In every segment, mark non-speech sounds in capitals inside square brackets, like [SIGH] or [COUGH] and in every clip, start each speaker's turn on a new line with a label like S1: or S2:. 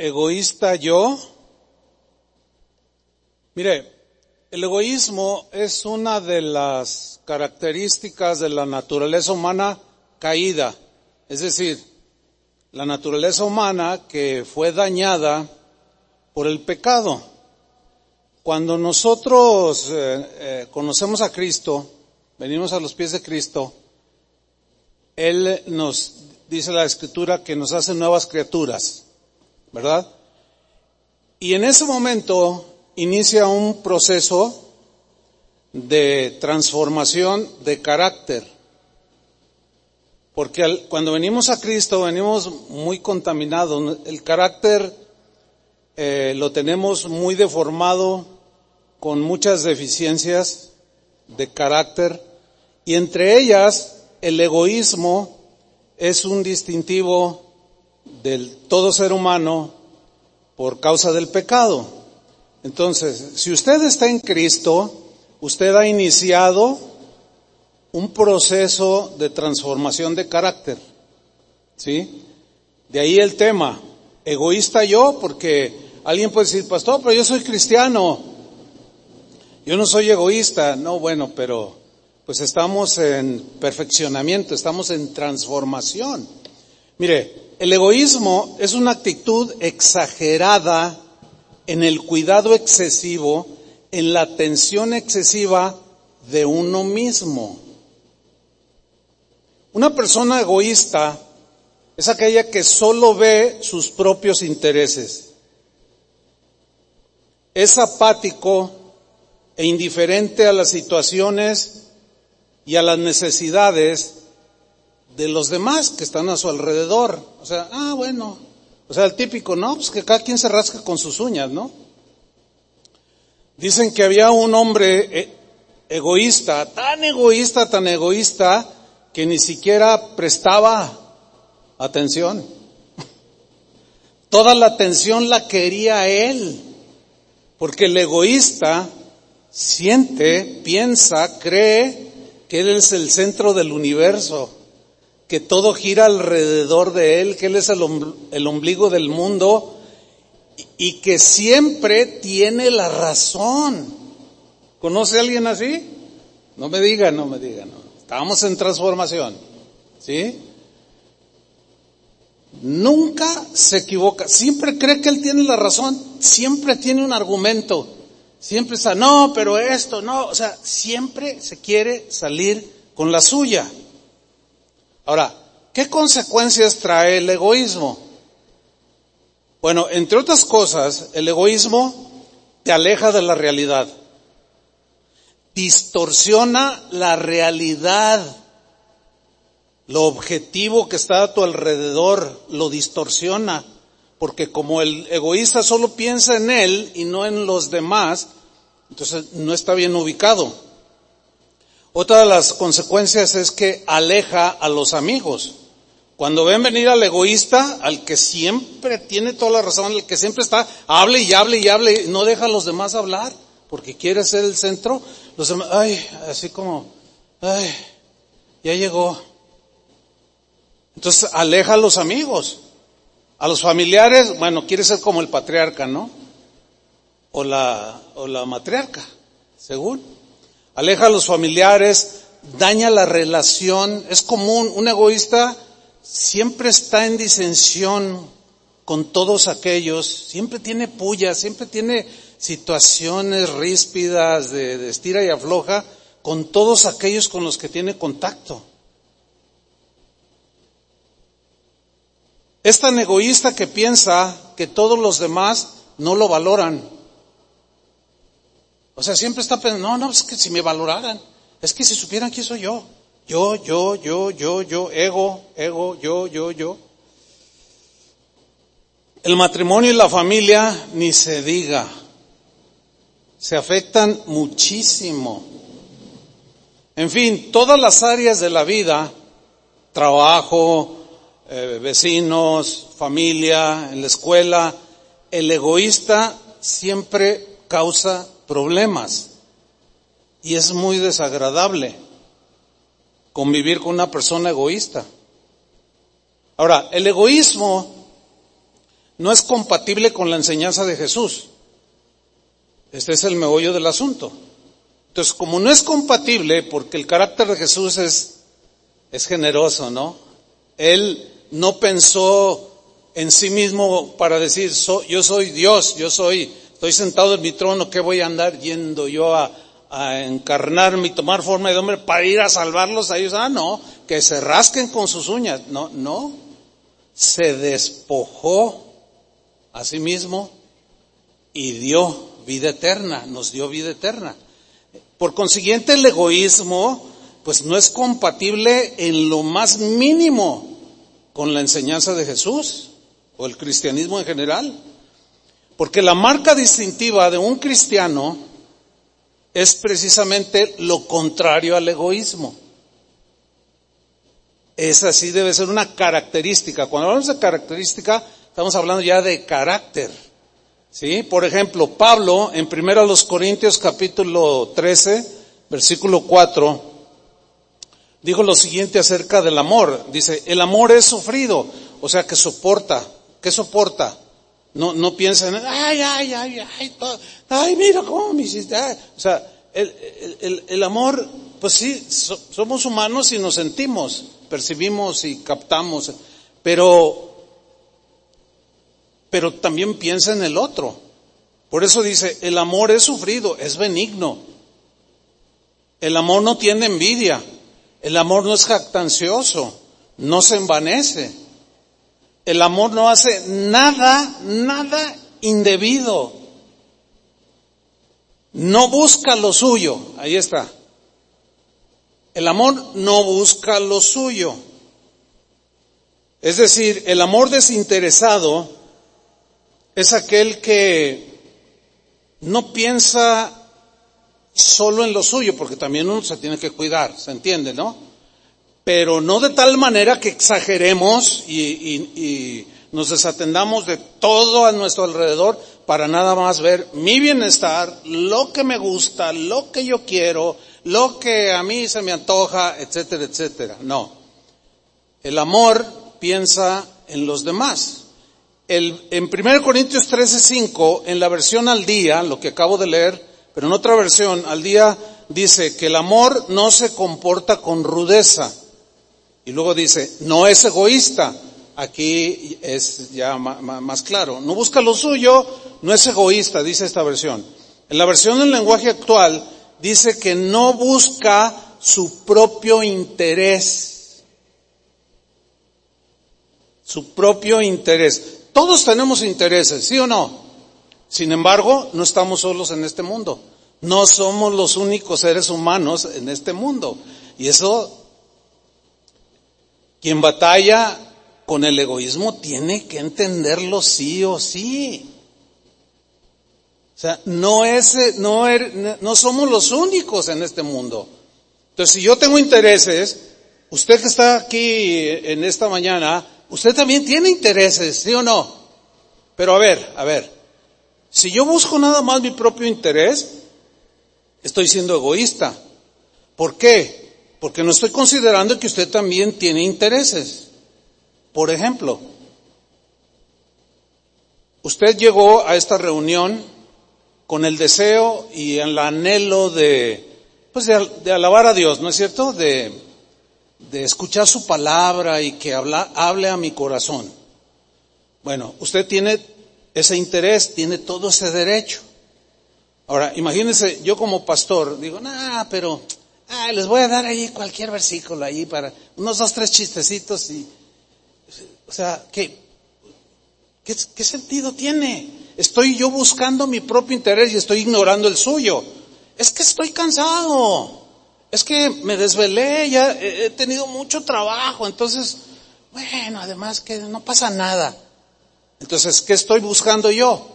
S1: egoísta yo. Mire, el egoísmo es una de las características de la naturaleza humana caída, es decir, la naturaleza humana que fue dañada por el pecado. Cuando nosotros eh, eh, conocemos a Cristo, venimos a los pies de Cristo, Él nos dice la Escritura que nos hace nuevas criaturas, ¿verdad? Y en ese momento inicia un proceso de transformación de carácter. Porque cuando venimos a Cristo venimos muy contaminados. El carácter eh, lo tenemos muy deformado, con muchas deficiencias de carácter. Y entre ellas el egoísmo es un distintivo del todo ser humano por causa del pecado. Entonces, si usted está en Cristo, usted ha iniciado un proceso de transformación de carácter. ¿Sí? De ahí el tema. Egoísta yo, porque alguien puede decir, pastor, pero yo soy cristiano. Yo no soy egoísta. No, bueno, pero pues estamos en perfeccionamiento, estamos en transformación. Mire, el egoísmo es una actitud exagerada en el cuidado excesivo, en la atención excesiva de uno mismo. Una persona egoísta es aquella que solo ve sus propios intereses. Es apático e indiferente a las situaciones y a las necesidades de los demás que están a su alrededor. O sea, ah, bueno, o sea, el típico, ¿no? Pues que cada quien se rasca con sus uñas, ¿no? Dicen que había un hombre eh, egoísta, tan egoísta, tan egoísta, que ni siquiera prestaba atención. Toda la atención la quería él, porque el egoísta siente, piensa, cree que él es el centro del universo que todo gira alrededor de Él, que Él es el, ombligo del mundo y que siempre tiene la razón. ¿Conoce alguien así? No me diga, no me diga, no. Estamos en transformación, ¿sí? Nunca se equivoca, siempre cree que Él tiene la razón, siempre tiene un argumento, siempre está, no, pero esto, no, o sea, siempre se quiere salir con la suya. Ahora, ¿qué consecuencias trae el egoísmo? Bueno, entre otras cosas, el egoísmo te aleja de la realidad, distorsiona la realidad, lo objetivo que está a tu alrededor, lo distorsiona, porque como el egoísta solo piensa en él y no en los demás, entonces no está bien ubicado. Otra de las consecuencias es que aleja a los amigos. Cuando ven venir al egoísta, al que siempre tiene toda la razón, al que siempre está, hable y hable y hable, no deja a los demás hablar, porque quiere ser el centro, los demás, ay, así como, ay, ya llegó. Entonces aleja a los amigos. A los familiares, bueno, quiere ser como el patriarca, ¿no? O la, o la matriarca, según aleja a los familiares, daña la relación. Es común, un egoísta siempre está en disensión con todos aquellos, siempre tiene puya, siempre tiene situaciones ríspidas de, de estira y afloja con todos aquellos con los que tiene contacto. Es tan egoísta que piensa que todos los demás no lo valoran. O sea, siempre está pensando, no, no, es que si me valoraran, es que si supieran quién soy yo. Yo, yo, yo, yo, yo, ego, ego, yo, yo, yo. El matrimonio y la familia, ni se diga, se afectan muchísimo. En fin, todas las áreas de la vida, trabajo, eh, vecinos, familia, en la escuela, el egoísta siempre causa problemas. Y es muy desagradable convivir con una persona egoísta. Ahora, el egoísmo no es compatible con la enseñanza de Jesús. Este es el meollo del asunto. Entonces, como no es compatible, porque el carácter de Jesús es, es generoso, ¿no? Él no pensó en sí mismo para decir, yo soy Dios, yo soy, estoy sentado en mi trono, ¿qué voy a andar yendo yo a, a encarnarme y tomar forma de hombre para ir a salvarlos a ellos? Ah, no, que se rasquen con sus uñas. No, no. Se despojó a sí mismo y dio vida eterna, nos dio vida eterna. Por consiguiente, el egoísmo, pues no es compatible en lo más mínimo con la enseñanza de Jesús o el cristianismo en general. Porque la marca distintiva de un cristiano es precisamente lo contrario al egoísmo. Esa así debe ser una característica. Cuando hablamos de característica, estamos hablando ya de carácter. ¿Sí? Por ejemplo, Pablo en 1 Corintios capítulo 13, versículo 4, dijo lo siguiente acerca del amor. Dice, el amor es sufrido, o sea que soporta. ¿Qué soporta? No, no piensa en, ay, ay, ay, ay, ay, mira cómo me hiciste. O sea, el, el, el, amor, pues sí, somos humanos y nos sentimos, percibimos y captamos, pero, pero también piensa en el otro. Por eso dice, el amor es sufrido, es benigno. El amor no tiene envidia. El amor no es jactancioso, no se envanece. El amor no hace nada, nada indebido. No busca lo suyo. Ahí está. El amor no busca lo suyo. Es decir, el amor desinteresado es aquel que no piensa solo en lo suyo, porque también uno se tiene que cuidar, ¿se entiende, no? Pero no de tal manera que exageremos y, nos desatendamos de todo a nuestro alrededor para nada más ver mi bienestar, lo que me gusta, lo que yo quiero, lo que a mí se me antoja, etcétera, etcétera. No. El amor piensa en los demás. El, en 1 Corintios 13:5, en la versión al día, lo que acabo de leer, pero en otra versión, al día dice que el amor no se comporta con rudeza. Y luego dice, no es egoísta. Aquí es ya más claro. No busca lo suyo, no es egoísta, dice esta versión. En la versión del lenguaje actual dice que no busca su propio interés. Su propio interés. Todos tenemos intereses, ¿sí o no? Sin embargo, no estamos solos en este mundo. No somos los únicos seres humanos en este mundo. Y eso, quien batalla con el egoísmo tiene que entenderlo sí o sí. O sea, no es, no, er, no somos los únicos en este mundo. Entonces, si yo tengo intereses, usted que está aquí en esta mañana, usted también tiene intereses, ¿sí o no? Pero a ver, a ver, si yo busco nada más mi propio interés, estoy siendo egoísta. ¿Por qué? Porque no estoy considerando que usted también tiene intereses. Por ejemplo, usted llegó a esta reunión con el deseo y el anhelo de, pues de, alabar a Dios, ¿no es cierto? De, de escuchar su palabra y que habla, hable a mi corazón. Bueno, usted tiene ese interés, tiene todo ese derecho. Ahora, imagínense, yo como pastor, digo, nah, pero les voy a dar ahí cualquier versículo ahí para unos dos, tres chistecitos y, o sea, ¿qué, qué, qué sentido tiene? Estoy yo buscando mi propio interés y estoy ignorando el suyo. Es que estoy cansado. Es que me desvelé, ya he tenido mucho trabajo, entonces, bueno, además que no pasa nada. Entonces, ¿qué estoy buscando yo?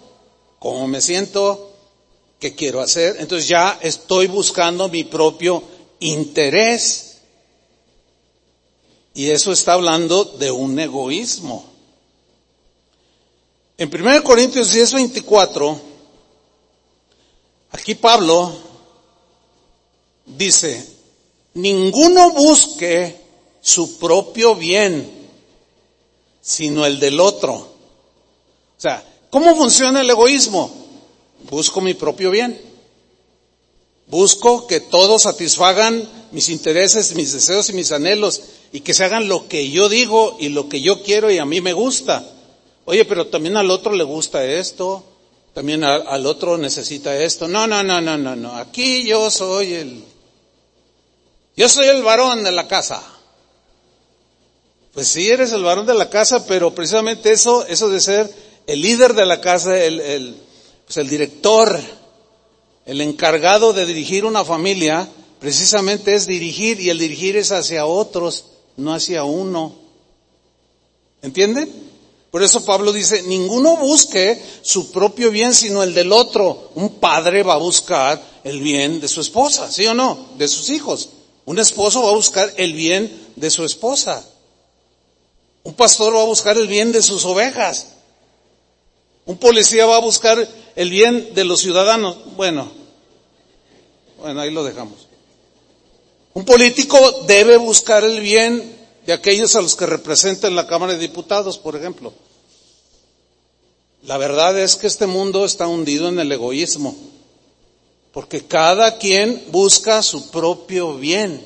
S1: ¿Cómo me siento? ¿Qué quiero hacer? Entonces ya estoy buscando mi propio interés. Y eso está hablando de un egoísmo. En 1 Corintios 10, 24, aquí Pablo dice, ninguno busque su propio bien, sino el del otro. O sea, ¿cómo funciona el egoísmo? Busco mi propio bien. Busco que todos satisfagan mis intereses, mis deseos y mis anhelos y que se hagan lo que yo digo y lo que yo quiero y a mí me gusta. Oye, pero también al otro le gusta esto, también al, otro necesita esto. No, no, no, no, no, no. Aquí yo soy el, yo soy el varón de la casa. Pues sí, eres el varón de la casa, pero precisamente eso, eso de ser el líder de la casa, el, el, pues el director, el encargado de dirigir una familia, precisamente es dirigir y el dirigir es hacia otros, no hacia uno. ¿Entienden? Por eso Pablo dice, ninguno busque su propio bien sino el del otro. Un padre va a buscar el bien de su esposa, ¿sí o no? De sus hijos. Un esposo va a buscar el bien de su esposa. Un pastor va a buscar el bien de sus ovejas. Un policía va a buscar el bien de los ciudadanos. Bueno, bueno, ahí lo dejamos. Un político debe buscar el bien de aquellos a los que representa en la Cámara de Diputados, por ejemplo. La verdad es que este mundo está hundido en el egoísmo, porque cada quien busca su propio bien.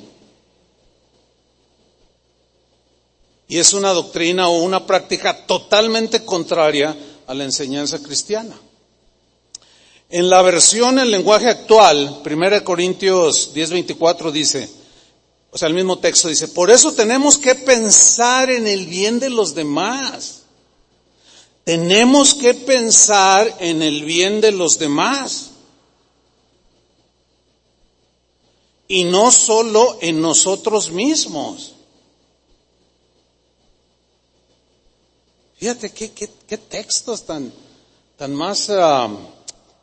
S1: Y es una doctrina o una práctica totalmente contraria a la enseñanza cristiana. En la versión en lenguaje actual, 1 Corintios 10:24 dice, o sea, el mismo texto dice, por eso tenemos que pensar en el bien de los demás. Tenemos que pensar en el bien de los demás. Y no solo en nosotros mismos. Fíjate qué, qué, textos tan, tan más ah,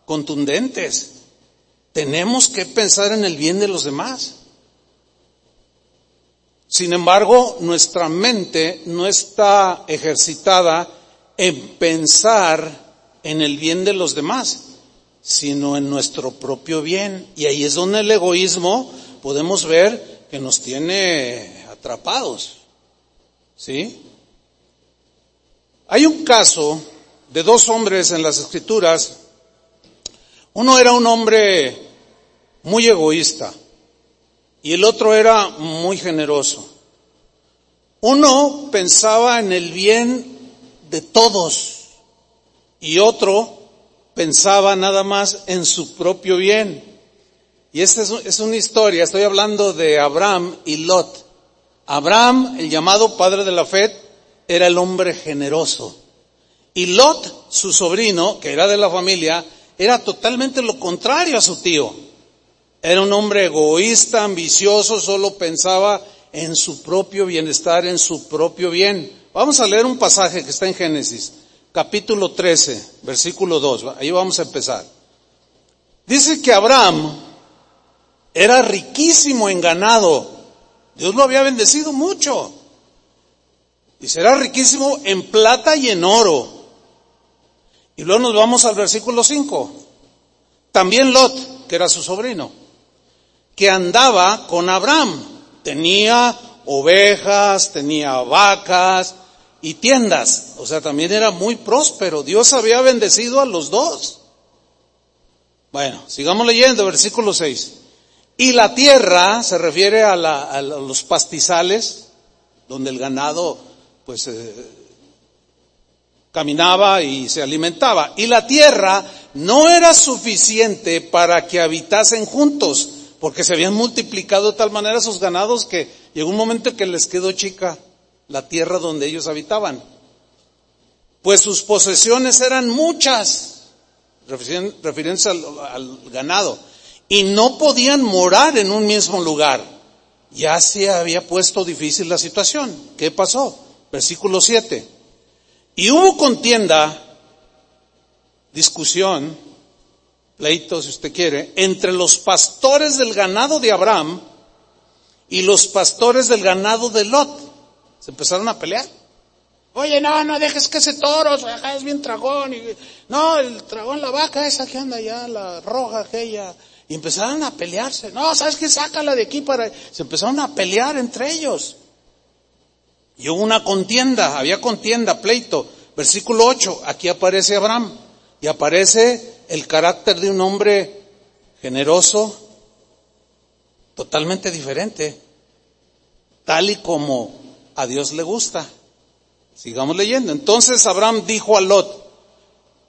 S1: contundentes. Tenemos que pensar en el bien de los demás. Sin embargo, nuestra mente no está ejercitada en pensar en el bien de los demás, sino en nuestro propio bien. Y ahí es donde el egoísmo podemos ver que nos tiene atrapados. ¿Sí? Hay un caso de dos hombres en las escrituras. Uno era un hombre muy egoísta y el otro era muy generoso. Uno pensaba en el bien de todos y otro pensaba nada más en su propio bien. Y esta es, una historia, estoy hablando de Abraham y Lot. Abraham, el llamado padre de la fe, era el hombre generoso. Y Lot, su sobrino, que era de la familia, era totalmente lo contrario a su tío. Era un hombre egoísta, ambicioso, solo pensaba en su propio bienestar, en su propio bien. Vamos a leer un pasaje que está en Génesis, capítulo 13, versículo 2. Ahí vamos a empezar. Dice que Abraham era riquísimo en ganado. Dios lo había bendecido mucho. Y será riquísimo en plata y en oro. Y luego nos vamos al versículo 5. También Lot, que era su sobrino, que andaba con Abraham. Tenía ovejas, tenía vacas y tiendas. O sea, también era muy próspero. Dios había bendecido a los dos. Bueno, sigamos leyendo, versículo 6. Y la tierra se refiere a, a los pastizales, donde el ganado pues eh, caminaba y se alimentaba. Y la tierra no era suficiente para que habitasen juntos, porque se habían multiplicado de tal manera sus ganados que llegó un momento que les quedó chica la tierra donde ellos habitaban. Pues sus posesiones eran muchas, refiriéndose al, ganado, y no podían morar en un mismo lugar. Ya se había puesto difícil la situación. ¿Qué pasó? Versículo 7. Y hubo contienda, discusión, pleito si usted quiere, entre los pastores del ganado de Abraham y los pastores del ganado de Lot. Se empezaron a pelear. Oye, no, no dejes que ese toro, es bien tragón. Y, no, el tragón, la vaca esa que anda allá, la roja aquella. Y empezaron a pelearse. No, ¿sabes qué? Sácala de aquí para... Se empezaron a pelear entre ellos. Y hubo una contienda, había contienda, pleito. Versículo 8, aquí aparece Abraham y aparece el carácter de un hombre generoso, totalmente diferente, tal y como a Dios le gusta. Sigamos leyendo. Entonces Abraham dijo a Lot,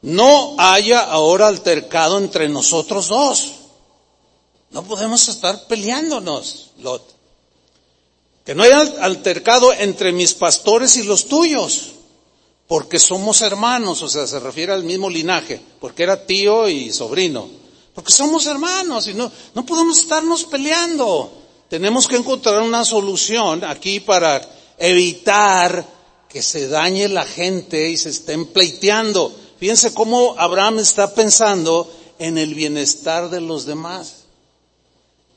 S1: no haya ahora altercado entre nosotros dos. No podemos estar peleándonos, Lot. Que no haya altercado entre mis pastores y los tuyos, porque somos hermanos, o sea, se refiere al mismo linaje, porque era tío y sobrino. Porque somos hermanos y no, no podemos estarnos peleando. Tenemos que encontrar una solución aquí para evitar que se dañe la gente y se estén pleiteando. Fíjense cómo Abraham está pensando en el bienestar de los demás.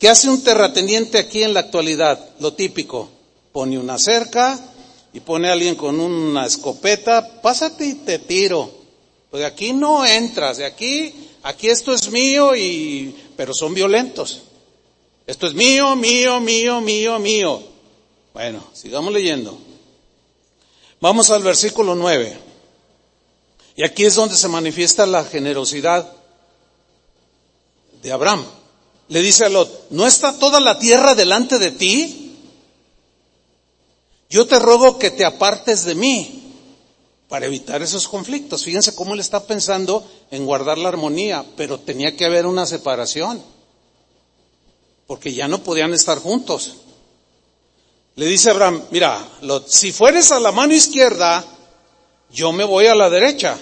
S1: ¿Qué hace un terrateniente aquí en la actualidad? Lo típico. Pone una cerca y pone a alguien con una escopeta, pásate y te tiro. Pues de aquí no entras, de aquí, aquí esto es mío y, pero son violentos. Esto es mío, mío, mío, mío, mío. Bueno, sigamos leyendo. Vamos al versículo 9. Y aquí es donde se manifiesta la generosidad de Abraham. Le dice a Lot, ¿no está toda la tierra delante de ti? Yo te ruego que te apartes de mí para evitar esos conflictos. Fíjense cómo él está pensando en guardar la armonía, pero tenía que haber una separación, porque ya no podían estar juntos. Le dice Abraham, mira, si fueres a la mano izquierda, yo me voy a la derecha.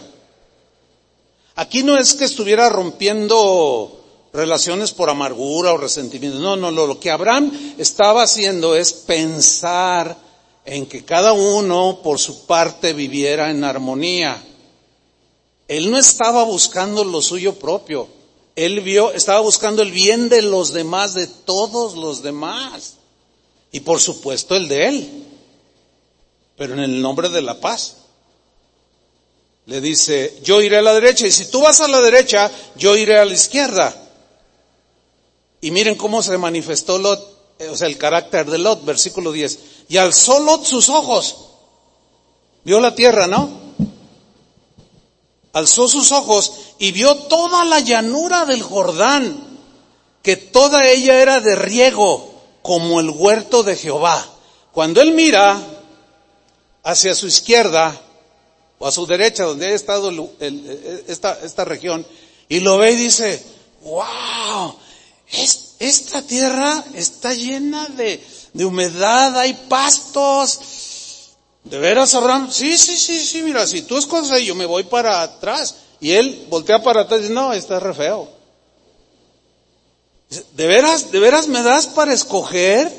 S1: Aquí no es que estuviera rompiendo relaciones por amargura o resentimiento. No, no, lo que Abraham estaba haciendo es pensar en que cada uno por su parte viviera en armonía. Él no estaba buscando lo suyo propio. Él vio, estaba buscando el bien de los demás, de todos los demás. Y por supuesto el de Él. Pero en el nombre de la paz. Le dice, yo iré a la derecha y si tú vas a la derecha, yo iré a la izquierda. Y miren cómo se manifestó Lot, eh, o sea, el carácter de Lot, versículo 10. Y alzó Lot sus ojos. Vio la tierra, ¿no? Alzó sus ojos y vio toda la llanura del Jordán, que toda ella era de riego como el huerto de Jehová. Cuando él mira hacia su izquierda o a su derecha, donde ha estado esta, esta región, y lo ve y dice, wow, esta tierra está llena de, de humedad, hay pastos. ¿De veras, Abraham? Sí, sí, sí, sí, mira, si tú escoges ahí, yo me voy para atrás. Y él voltea para atrás y dice, no, está re feo. ¿De veras, de veras me das para escoger?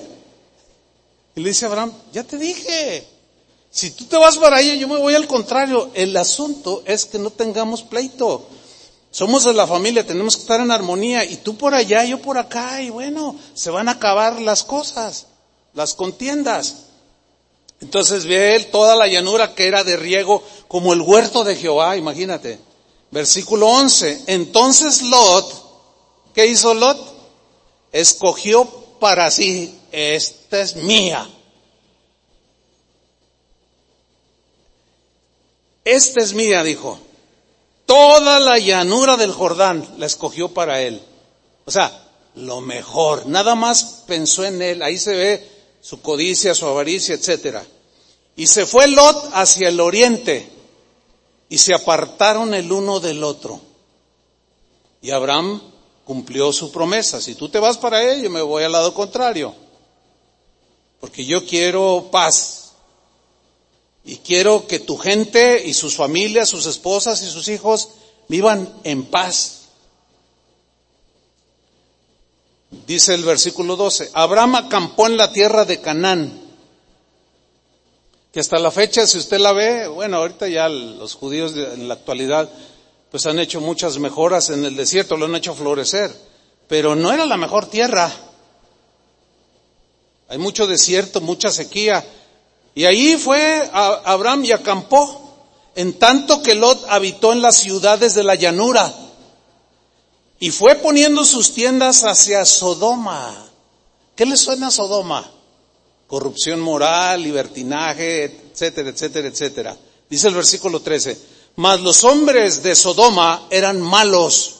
S1: Y le dice Abraham, ya te dije, si tú te vas para allá, yo me voy al contrario. El asunto es que no tengamos pleito. Somos de la familia, tenemos que estar en armonía. Y tú por allá, yo por acá, y bueno, se van a acabar las cosas, las contiendas. Entonces ve él toda la llanura que era de riego, como el huerto de Jehová, imagínate. Versículo 11. Entonces Lot, ¿qué hizo Lot? escogió para sí, esta es mía. Esta es mía, dijo. Toda la llanura del Jordán la escogió para él. O sea, lo mejor. Nada más pensó en él. Ahí se ve su codicia, su avaricia, etcétera. Y se fue Lot hacia el oriente y se apartaron el uno del otro. Y Abraham cumplió su promesa. Si tú te vas para él, yo me voy al lado contrario. Porque yo quiero paz. Y quiero que tu gente y sus familias, sus esposas y sus hijos vivan en paz. Dice el versículo 12, Abraham acampó en la tierra de Canaán, que hasta la fecha, si usted la ve, bueno, ahorita ya los judíos en la actualidad pues han hecho muchas mejoras en el desierto, lo han hecho florecer, pero no era la mejor tierra. Hay mucho desierto, mucha sequía. Y ahí fue Abraham y acampó, en tanto que Lot habitó en las ciudades de la llanura. Y fue poniendo sus tiendas hacia Sodoma. ¿Qué le suena a Sodoma? Corrupción moral, libertinaje, etcétera, etcétera, etcétera. Dice el versículo 13, mas los hombres de Sodoma eran malos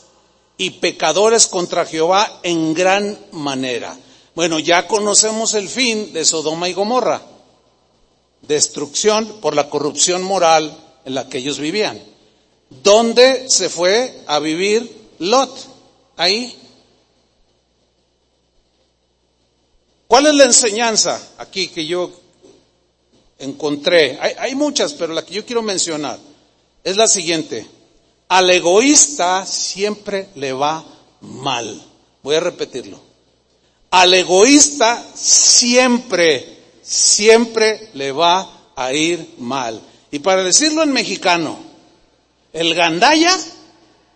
S1: y pecadores contra Jehová en gran manera. Bueno, ya conocemos el fin de Sodoma y Gomorra. Destrucción por la corrupción moral en la que ellos vivían. ¿Dónde se fue a vivir Lot? Ahí. ¿Cuál es la enseñanza aquí que yo encontré? Hay, muchas, pero la que yo quiero mencionar es la siguiente. Al egoísta siempre le va mal. Voy a repetirlo. Al egoísta siempre, siempre le va a ir mal. Y para decirlo en mexicano, el gandaya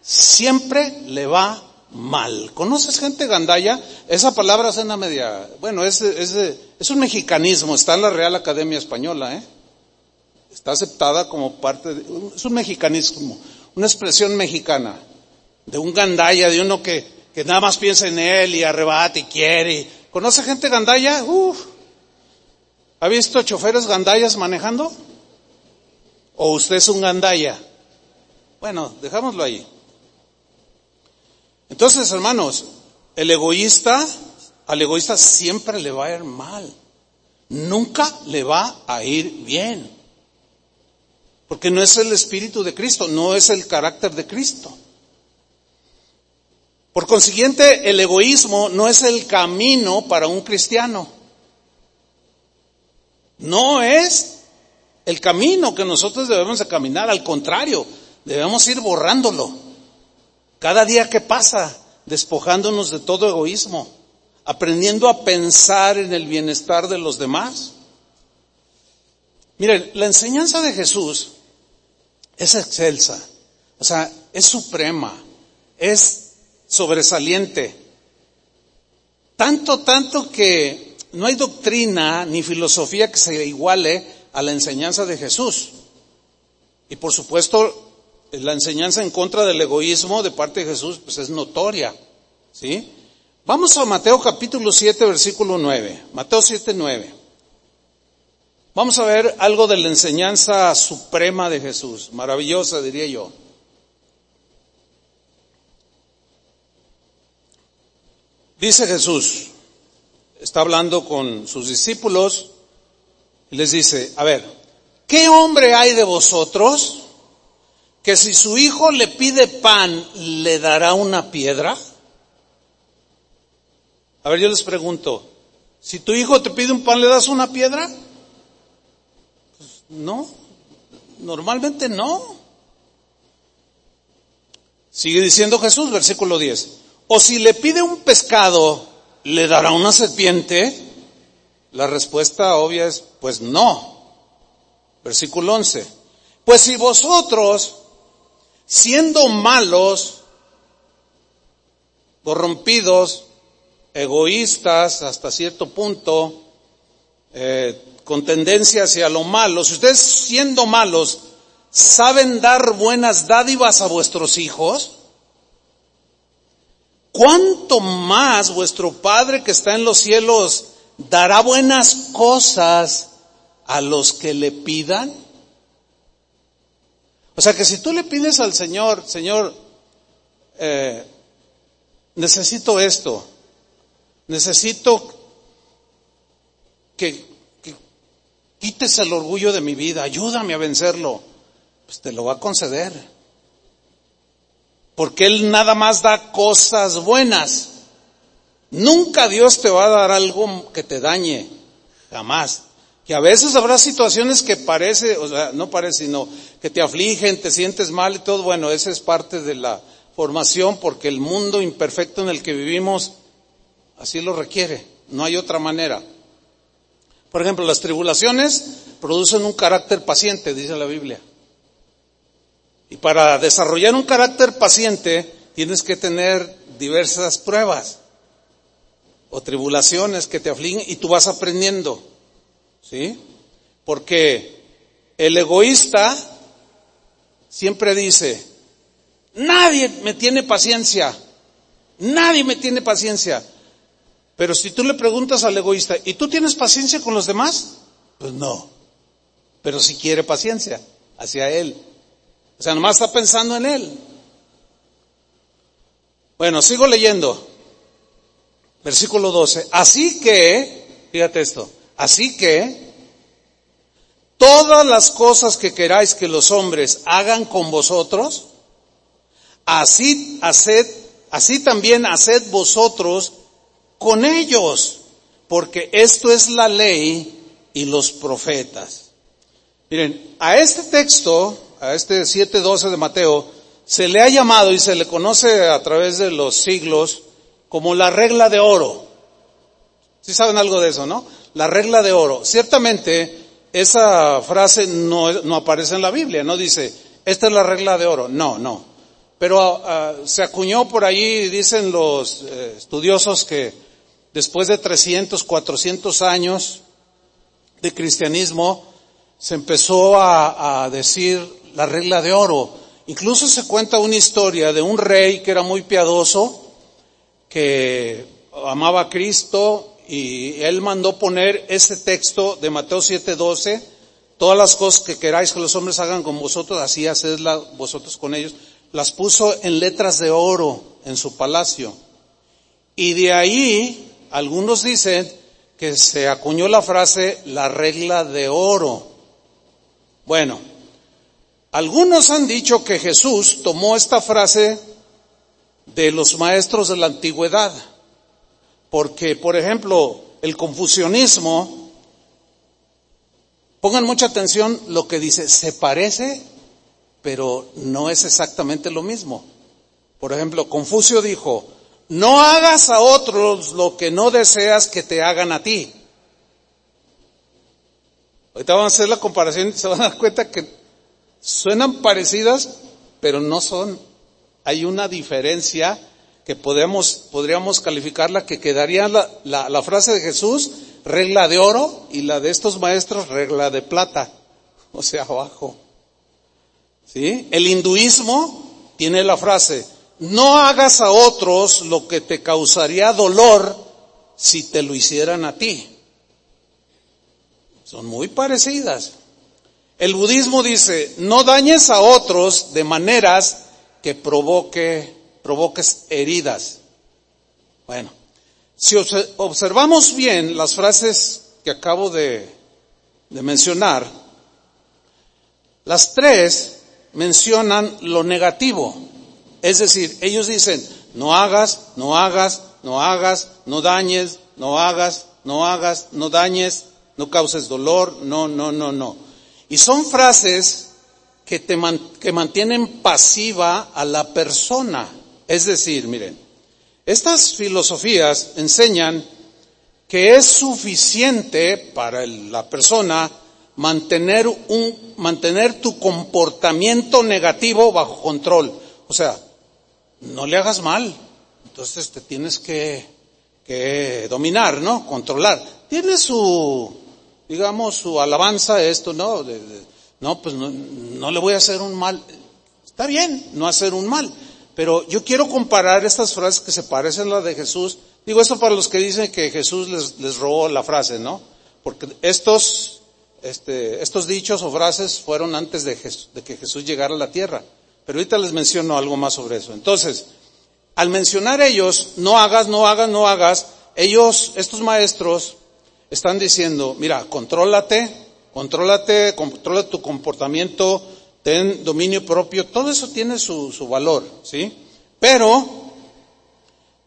S1: siempre le va mal. ¿Conoces gente gandaya? Esa palabra suena media, bueno, es, es, es un mexicanismo, está en la Real Academia Española, ¿eh? Está aceptada como parte de, es un mexicanismo, una expresión mexicana, de un gandaya, de uno que, que nada más piensa en él y arrebata y quiere. ¿Conoce gente gandaya? Uf. ¿Ha visto choferes gandayas manejando? ¿O usted es un gandaya? Bueno, dejámoslo ahí. Entonces, hermanos, el egoísta, al egoísta siempre le va a ir mal. Nunca le va a ir bien. Porque no es el espíritu de Cristo, no es el carácter de Cristo. Por consiguiente, el egoísmo no es el camino para un cristiano. No es el camino que nosotros debemos de caminar, al contrario, Debemos ir borrándolo. Cada día que pasa, despojándonos de todo egoísmo, aprendiendo a pensar en el bienestar de los demás. Miren, la enseñanza de Jesús es excelsa, o sea, es suprema, es sobresaliente. Tanto, tanto que no hay doctrina ni filosofía que se iguale a la enseñanza de Jesús. Y por supuesto, la enseñanza en contra del egoísmo de parte de Jesús pues es notoria, ¿sí? Vamos a Mateo capítulo 7 versículo 9. Mateo 7 9. Vamos a ver algo de la enseñanza suprema de Jesús, maravillosa diría yo. Dice Jesús, está hablando con sus discípulos y les dice, a ver, ¿qué hombre hay de vosotros? que si su hijo le pide pan, ¿le dará una piedra? A ver, yo les pregunto, si tu hijo te pide un pan, ¿le das una piedra? Pues no, normalmente no. Sigue diciendo Jesús, versículo 10. O si le pide un pescado, ¿le dará una serpiente? La respuesta obvia es, pues no. Versículo 11. Pues si vosotros, siendo malos, corrompidos, egoístas hasta cierto punto, eh, con tendencia hacia lo malo, si ustedes siendo malos saben dar buenas dádivas a vuestros hijos, ¿cuánto más vuestro Padre que está en los cielos dará buenas cosas a los que le pidan? O sea que si tú le pides al Señor, Señor, eh, necesito esto, necesito que, que quites el orgullo de mi vida, ayúdame a vencerlo, pues te lo va a conceder. Porque Él nada más da cosas buenas. Nunca Dios te va a dar algo que te dañe, jamás. Que a veces habrá situaciones que parece, o sea, no parece, sino que te afligen, te sientes mal y todo. Bueno, esa es parte de la formación porque el mundo imperfecto en el que vivimos así lo requiere. No hay otra manera. Por ejemplo, las tribulaciones producen un carácter paciente, dice la Biblia. Y para desarrollar un carácter paciente tienes que tener diversas pruebas o tribulaciones que te afligen y tú vas aprendiendo. ¿Sí? Porque el egoísta siempre dice, nadie me tiene paciencia, nadie me tiene paciencia. Pero si tú le preguntas al egoísta, ¿y tú tienes paciencia con los demás? Pues no, pero si quiere paciencia. hacia Él. O sea, nomás está pensando en Él. Bueno, sigo leyendo. Versículo 12. Así que, fíjate esto, así que todas las cosas que queráis que los hombres hagan con vosotros, así haced, así también haced vosotros con ellos, porque esto es la ley y los profetas. Miren, a este texto, a este 7.12 de Mateo, se le ha llamado y se le conoce a través de los siglos como la regla de oro. ¿Sí saben algo de eso, no? La regla de oro. Ciertamente, esa frase no, no aparece en la Biblia, no dice, esta es la regla de oro. No, no. Pero ah, se acuñó por ahí, dicen los eh, estudiosos, que después de 300, 400 años de cristianismo, se empezó a decir la regla de oro. Incluso se cuenta una historia de un rey que era muy piadoso, que amaba a Cristo y él mandó poner ese texto de Mateo 7:12, todas las cosas que queráis que los hombres hagan con vosotros, así hacedla vosotros con ellos, las puso en letras de oro en su palacio. Y de ahí, algunos dicen que se acuñó la frase la regla de oro. Bueno, algunos han dicho que Jesús tomó esta frase de los maestros de la antigüedad, porque, por ejemplo, el confucianismo, pongan mucha atención lo que dice, se parece, pero no es exactamente lo mismo. Por ejemplo, Confucio dijo, no hagas a otros lo que no deseas que te hagan a ti. Ahorita vamos a hacer la comparación y se van a dar cuenta que Suenan parecidas, pero no son. Hay una diferencia que podemos, podríamos calificarla que quedaría la, la, la frase de Jesús, regla de oro, y la de estos maestros, regla de plata. [LAUGHS] O sea, abajo. ¿Sí? El hinduismo tiene la frase, no hagas a otros lo que te causaría dolor si te lo hicieran a ti. Son muy parecidas. El budismo dice, no dañes a otros de maneras que provoque, provoques heridas. Bueno, si observamos bien las frases que acabo de, de mencionar, las tres mencionan lo negativo. Es decir, ellos dicen, no hagas, no hagas, no hagas, no dañes, no hagas, no hagas, no dañes, no causes dolor, no, no, no, no. Y son frases que, te que mantienen pasiva a la persona. Es decir, miren, estas filosofías enseñan que es suficiente para la persona mantener un, mantener tu comportamiento negativo bajo control. O sea, no le hagas mal. Entonces te tienes que, que dominar, ¿no? Controlar. Tiene su, digamos, su alabanza esto, ¿no? no, pues no, no le voy a hacer un mal. Está bien, no hacer un mal. Pero yo quiero comparar estas frases que se parecen a las de Jesús. Digo esto para los que dicen que Jesús les, les robó la frase, ¿no? Porque estos, este, estos dichos o frases fueron antes de, de que Jesús llegara a la tierra. Pero ahorita les menciono algo más sobre eso. Entonces, al mencionar ellos, no hagas, no hagas, no hagas, ellos, estos maestros, están diciendo, mira, contrólate, contrólate, controla tu comportamiento, ten dominio propio, todo eso tiene su, valor, ¿sí? Pero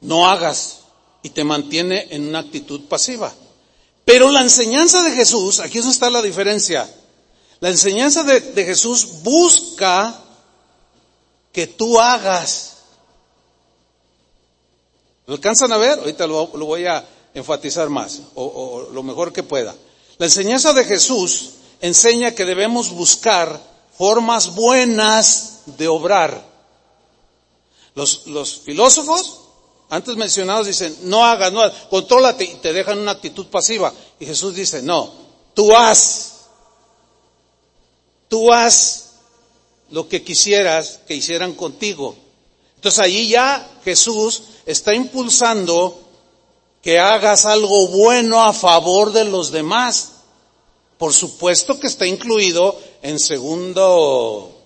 S1: no hagas y te mantiene en una actitud pasiva. Pero la enseñanza de Jesús, aquí es está la diferencia. La enseñanza de, de Jesús busca que tú hagas. ¿Lo alcanzan a ver? Ahorita lo, lo voy a, enfatizar más, o, lo mejor que pueda. La enseñanza de Jesús enseña que debemos buscar formas buenas de obrar. Los, los filósofos, antes mencionados, dicen, no hagas, no hagas, contrólate y te dejan una actitud pasiva. Y Jesús dice, no, tú haz, tú haz lo que quisieras que hicieran contigo. Entonces allí ya Jesús está impulsando que hagas algo bueno a favor de los demás. Por supuesto que está incluido en segundo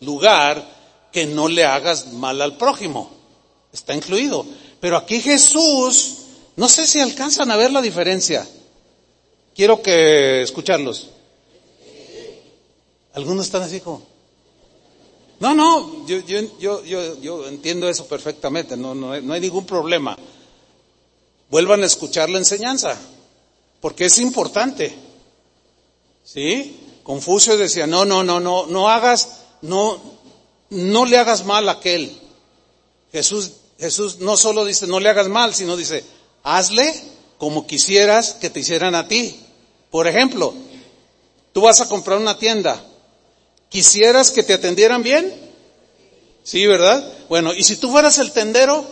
S1: lugar que no le hagas mal al prójimo. Está incluido. Pero aquí Jesús, no sé si alcanzan a ver la diferencia. Quiero que escucharlos. Algunos están así como, no, no, yo, yo, yo, yo, entiendo eso perfectamente, no, no, no hay ningún problema. Vuelvan a escuchar la enseñanza, porque es importante. ¿Sí? Confucio decía, no, no, no, no, no hagas, no, no le hagas mal a aquel. Jesús, Jesús no solo dice no le hagas mal, sino dice, hazle como quisieras que te hicieran a ti. Por ejemplo, tú vas a comprar una tienda, ¿quisieras que te atendieran bien? Sí, ¿verdad? Bueno, ¿y si tú fueras el tendero?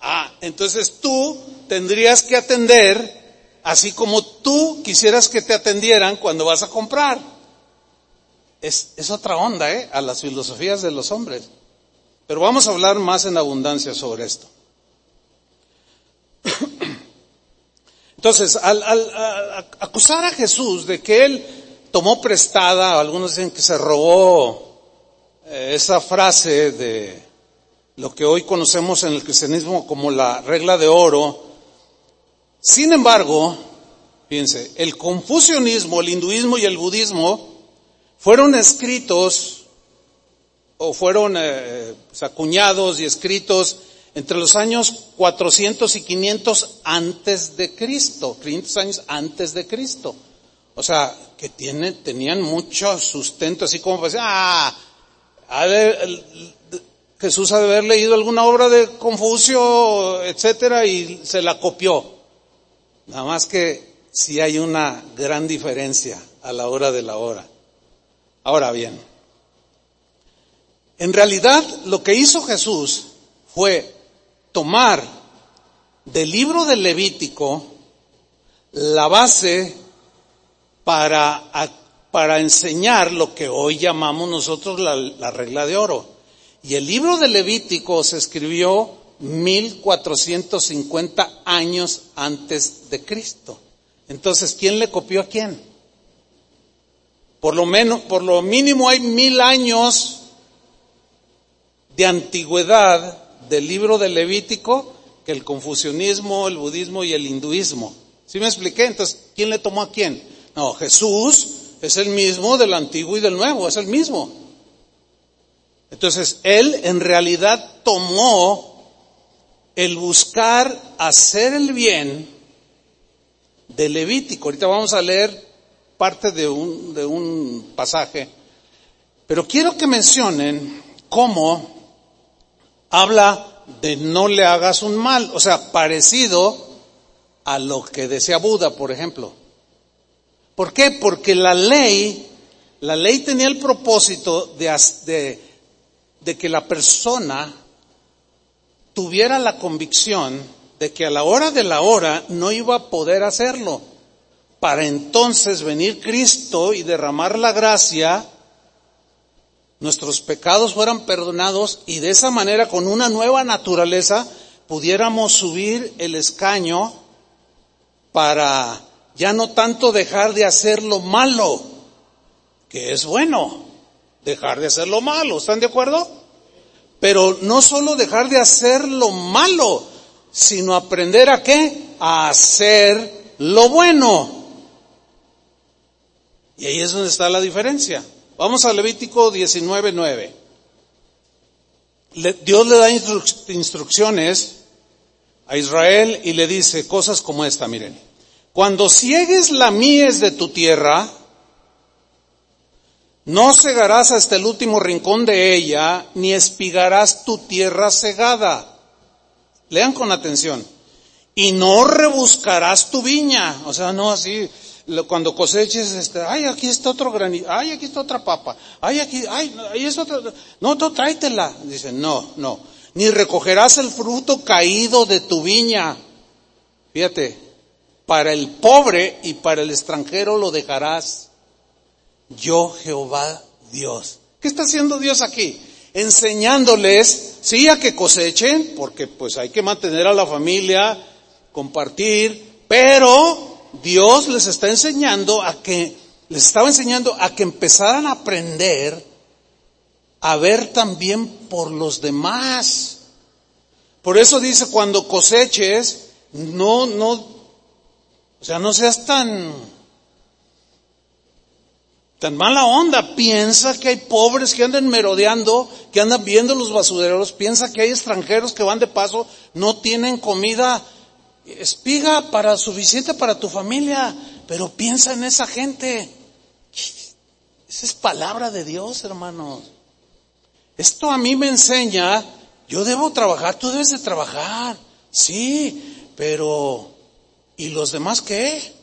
S1: Ah, entonces tú tendrías que atender así como tú quisieras que te atendieran cuando vas a comprar. Es, es otra onda, ¿eh? A las filosofías de los hombres. Pero vamos a hablar más en abundancia sobre esto. [COUGHS] Entonces, al, acusar a Jesús de que él tomó prestada, algunos dicen que se robó eh, esa frase de lo que hoy conocemos en el cristianismo como la regla de oro, sin embargo, fíjense, el confucianismo, el hinduismo y el budismo fueron escritos o fueron eh, acuñados y escritos entre los años 400 y 500 antes de Cristo, 500 años antes de Cristo. O sea, que tiene, tenían mucho sustento, así como pues, ah, Jesús ha de haber leído alguna obra de Confucio, etcétera, y se la copió. Nada más que si hay una gran diferencia a la hora de la hora. Ahora bien, en realidad lo que hizo Jesús fue tomar del libro del Levítico la base para, para enseñar lo que hoy llamamos nosotros la regla de oro. Y el libro del Levítico se escribió 1450 años antes de Cristo. Entonces, ¿quién le copió a quién? Por lo menos, por lo mínimo hay mil años de antigüedad del libro del Levítico que el confucianismo, el budismo y el hinduismo. ¿Sí me expliqué? Entonces, ¿quién le tomó a quién? No, Jesús es el mismo del antiguo y del nuevo, es el mismo. Entonces, él en realidad tomó el buscar hacer el bien de Levítico. Ahorita vamos a leer parte de un, de un pasaje, pero quiero que mencionen cómo habla de no le hagas un mal, o sea, parecido a lo que decía Buda, por ejemplo. ¿Por qué? Porque la ley, la ley tenía el propósito de, de, de que la persona tuviera la convicción de que a la hora de la hora no iba a poder hacerlo, para entonces venir Cristo y derramar la gracia nuestros pecados fueran perdonados y de esa manera con una nueva naturaleza pudiéramos subir el escaño para ya no tanto dejar de hacer lo malo, que es bueno, dejar de hacer lo malo, ¿están de acuerdo? Pero no solo dejar de hacer lo malo, sino aprender a qué? A hacer lo bueno. Y ahí es donde está la diferencia. Vamos a Levítico 19.9. Dios le da instrucciones a Israel y le dice cosas como esta, miren. Cuando ciegues la mies de tu tierra, no cegarás hasta el último rincón de ella, ni espigarás tu tierra cegada. Lean con atención. Y no rebuscarás tu viña. O sea, no así, cuando coseches, este, ay, aquí está otro granito, ay, aquí está otra papa, ay, aquí, ay, ahí es otra, no, no, tráetela. Dice, no, no, ni recogerás el fruto caído de tu viña. Fíjate, para el pobre y para el extranjero lo dejarás. Yo, Jehová Dios. ¿Qué está haciendo Dios aquí? Enseñándoles, sí, a que cosechen, porque pues hay que mantener a la familia, compartir, Pero Dios les está enseñando a que, les estaba enseñando a que empezaran a aprender a ver también por los demás. Por eso dice, cuando coseches, no, no, o sea, no seas tan, tan mala onda. Piensa que hay pobres que andan merodeando, que andan viendo los basureros. Piensa que hay extranjeros que van de paso, no tienen comida espiga para suficiente para tu familia. Pero piensa en esa gente. Esa es palabra de Dios, hermanos. Esto a mí me enseña, yo debo trabajar, tú debes de trabajar. Sí, pero ¿y los demás qué?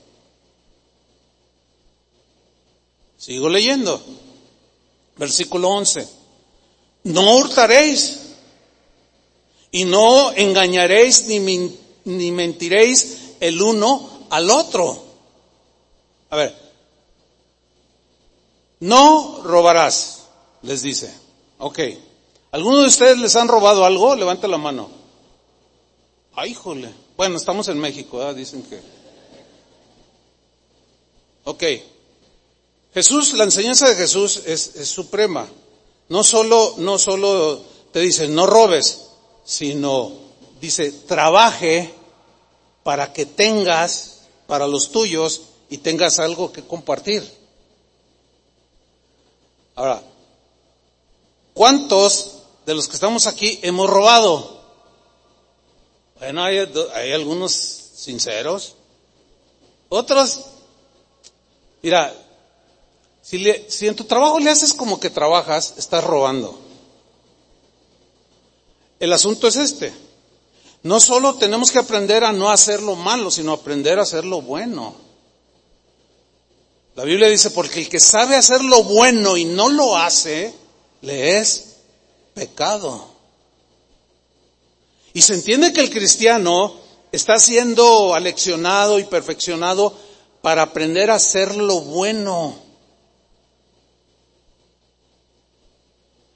S1: Sigo leyendo. Versículo 11. No hurtaréis y no engañaréis ni, ni mentiréis el uno al otro. A ver, no robarás, les dice. Ok. ¿Alguno de ustedes les han robado algo? Levante la mano. Ay, híjole. Bueno, estamos en México, dicen que. Ok. Jesús, la enseñanza de Jesús es, suprema. No solo, no solo te dice no robes, sino dice trabaje para que tengas para los tuyos y tengas algo que compartir. Ahora, ¿cuántos de los que estamos aquí hemos robado? Bueno, hay, hay algunos sinceros, otros, mira, si, en tu trabajo le haces como que trabajas, estás robando. El asunto es este. No solo tenemos que aprender a no hacer lo malo, sino aprender a hacer lo bueno. La Biblia dice, porque el que sabe hacer lo bueno y no lo hace, le es pecado. Y se entiende que el cristiano está siendo aleccionado y perfeccionado para aprender a hacer lo bueno.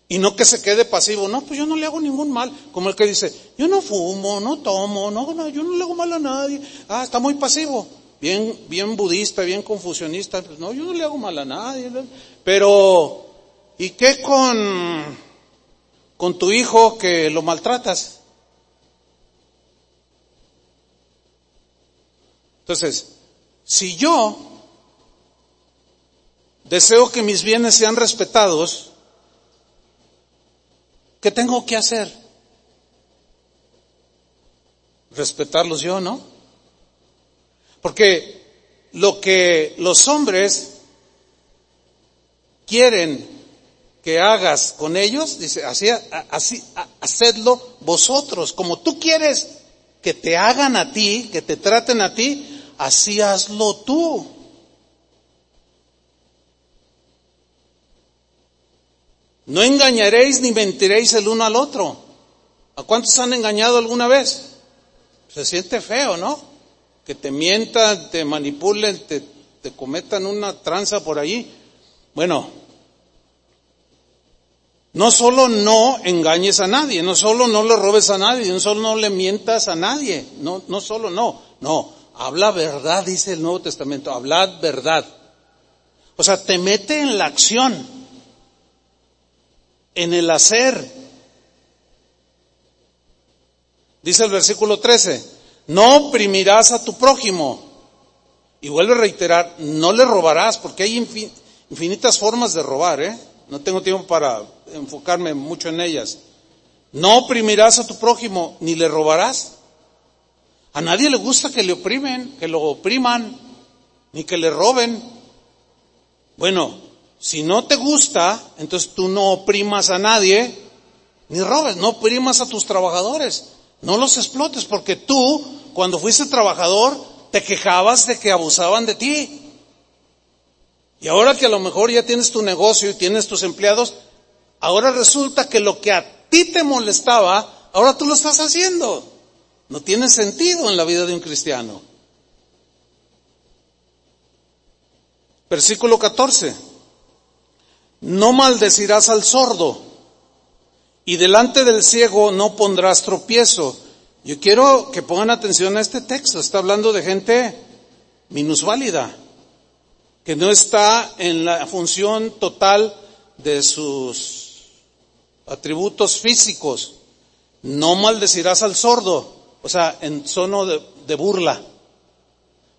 S1: Y no que se quede pasivo, no, pues yo no le hago ningún mal, como el que dice, yo no fumo, no tomo, no, no yo no le hago mal a nadie. Ah, está muy pasivo, bien, bien budista, bien confusionista, pues no, yo no le hago mal a nadie. Pero, ¿y qué con, con tu hijo que lo maltratas? Entonces, si yo deseo que mis bienes sean respetados, ¿Qué tengo que hacer? Respetarlos yo, ¿no? Porque lo que los hombres quieren que hagas con ellos, dice, así, así, hacedlo vosotros, como tú quieres que te hagan a ti, que te traten a ti, así hazlo tú. No engañaréis ni mentiréis el uno al otro. ¿A cuántos han engañado alguna vez? Se siente feo, ¿no? Que te mientan, te manipulen, te, te cometan una tranza por allí. Bueno, no solo no engañes a nadie, no solo no le robes a nadie, no solo no le mientas a nadie, no, no solo no, no, habla verdad, dice el Nuevo Testamento, hablad verdad. O sea, te mete en la acción en el hacer. Dice el versículo 13, no oprimirás a tu prójimo. Y vuelve a reiterar, no le robarás, porque hay infinitas formas de robar, ¿eh? No tengo tiempo para enfocarme mucho en ellas. No oprimirás a tu prójimo, ni le robarás. A nadie le gusta que le oprimen, que lo opriman, ni que le roben. Bueno, si no te gusta, entonces tú no oprimas a nadie, ni robes, no oprimas a tus trabajadores, no los explotes, porque tú, cuando fuiste trabajador, te quejabas de que abusaban de ti. Y ahora que a lo mejor ya tienes tu negocio y tienes tus empleados, ahora resulta que lo que a ti te molestaba, ahora tú lo estás haciendo. No tiene sentido en la vida de un cristiano. Versículo 14. No maldecirás al sordo, y delante del ciego no pondrás tropiezo, Yo quiero que pongan atención a este texto. Está hablando de gente minusválida, que no está en la función total de sus atributos físicos. No maldecirás al sordo, o sea, en tono de, de burla.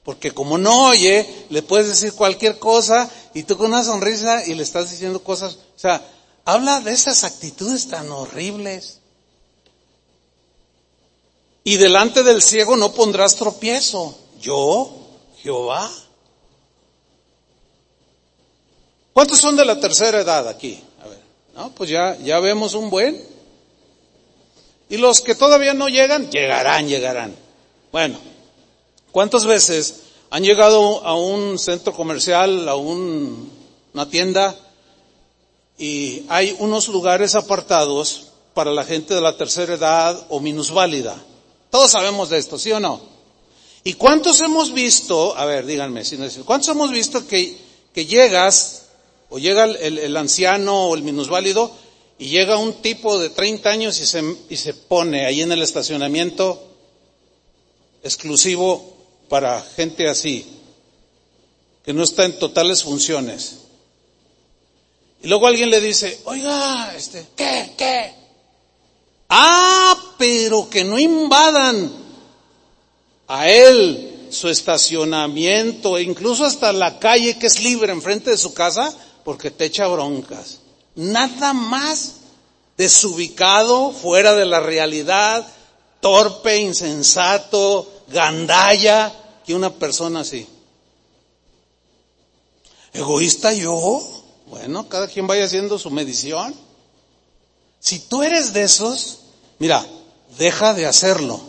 S1: Porque como no oye, le puedes decir cualquier cosa y tú con una sonrisa y le estás diciendo cosas. O sea, habla de esas actitudes tan horribles. Y delante del ciego no pondrás tropiezo. Yo, Jehová. ¿Cuántos son de la tercera edad aquí? A ver, no, pues ya, ya vemos un buen. Y los que todavía no llegan, llegarán, llegarán. Bueno, ¿cuántas veces han llegado a un centro comercial, a un, una tienda, y hay unos lugares apartados para la gente de la tercera edad o minusválida? Todos sabemos de esto, ¿sí o no? ¿Y cuántos hemos visto, a ver, díganme, si no es, ¿cuántos hemos visto que, que llegas, o llega el, el, anciano o el minusválido, y llega un tipo de 30 años y se, y se pone ahí en el estacionamiento exclusivo para gente así, que no está en totales funciones. Y luego alguien le dice, oiga, este, ¿qué? ¿Qué? Ah, pero que no invadan a él su estacionamiento e incluso hasta la calle que es libre enfrente de su casa porque te echa broncas. Nada más desubicado, fuera de la realidad, torpe, insensato, gandalla que una persona así. ¿Egoísta yo? Bueno, cada quien vaya haciendo su medición. Si tú eres de esos, mira, deja de hacerlo.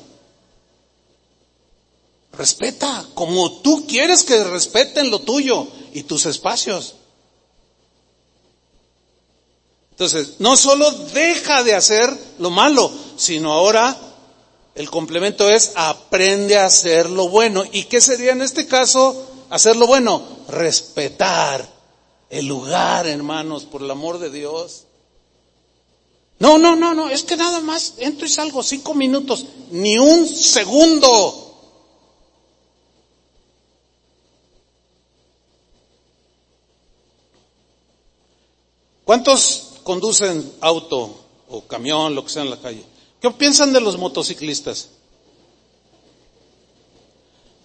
S1: Respeta como tú quieres que respeten lo tuyo y tus espacios. Entonces, no solo deja de hacer lo malo, sino ahora el complemento es aprende a hacer lo bueno. ¿Y qué sería en este caso hacer lo bueno? Respetar el lugar, hermanos, por el amor de Dios. No, no, no, no, es que nada más entro y salgo cinco minutos, ni un segundo. ¿Cuántos conducen auto o camión, lo que sea en la calle? ¿Qué piensan de los motociclistas?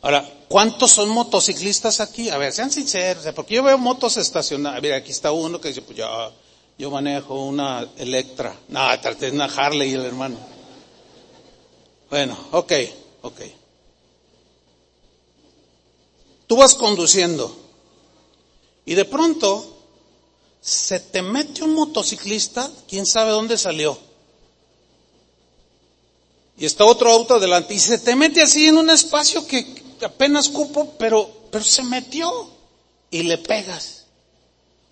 S1: Ahora, ¿cuántos son motociclistas aquí? A ver, sean sinceros, porque yo veo motos estacionadas. Mira, aquí está uno que dice, pues yo, yo manejo una Electra. No, traté de una Harley el hermano. Bueno, ok, ok. Tú vas conduciendo y de pronto se te mete un motociclista, quién sabe dónde salió y está otro auto adelante y se te mete así en un espacio que apenas cupo, pero, pero se metió y le pegas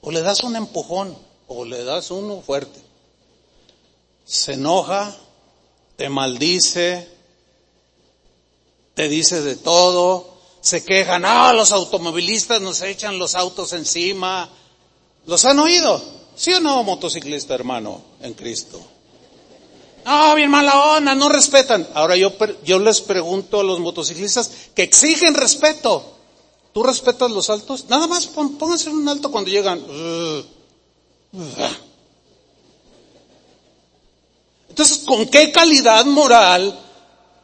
S1: o le das un empujón o le das uno fuerte. Se enoja, te maldice, te dice de todo, se quejan, ah, los automovilistas nos echan los autos encima. ¿Los han oído? ¿Sí o no, motociclista hermano en Cristo? Ah, bien mala onda, no respetan. Ahora yo, yo les pregunto a los motociclistas que exigen respeto. ¿Tú respetas los altos? Nada más pónganse un alto cuando llegan. Entonces, ¿con qué calidad moral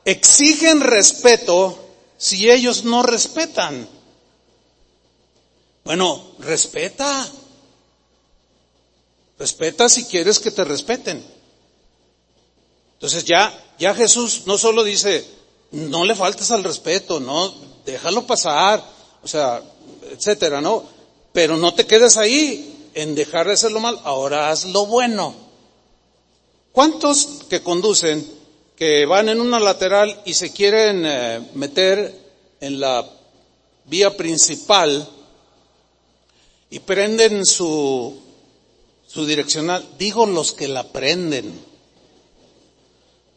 S1: exigen respeto si ellos no respetan? Bueno, respeta. Respeta si quieres que te respeten. Entonces ya, ya Jesús no solo dice, no le faltes al respeto, no, déjalo pasar, o sea, etcétera, ¿no? Pero no te quedes ahí en dejar de hacer lo mal, ahora haz lo bueno. ¿Cuántos que conducen, que van en una lateral y se quieren eh, meter en la vía principal y prenden su, su direccional? Digo los que la prenden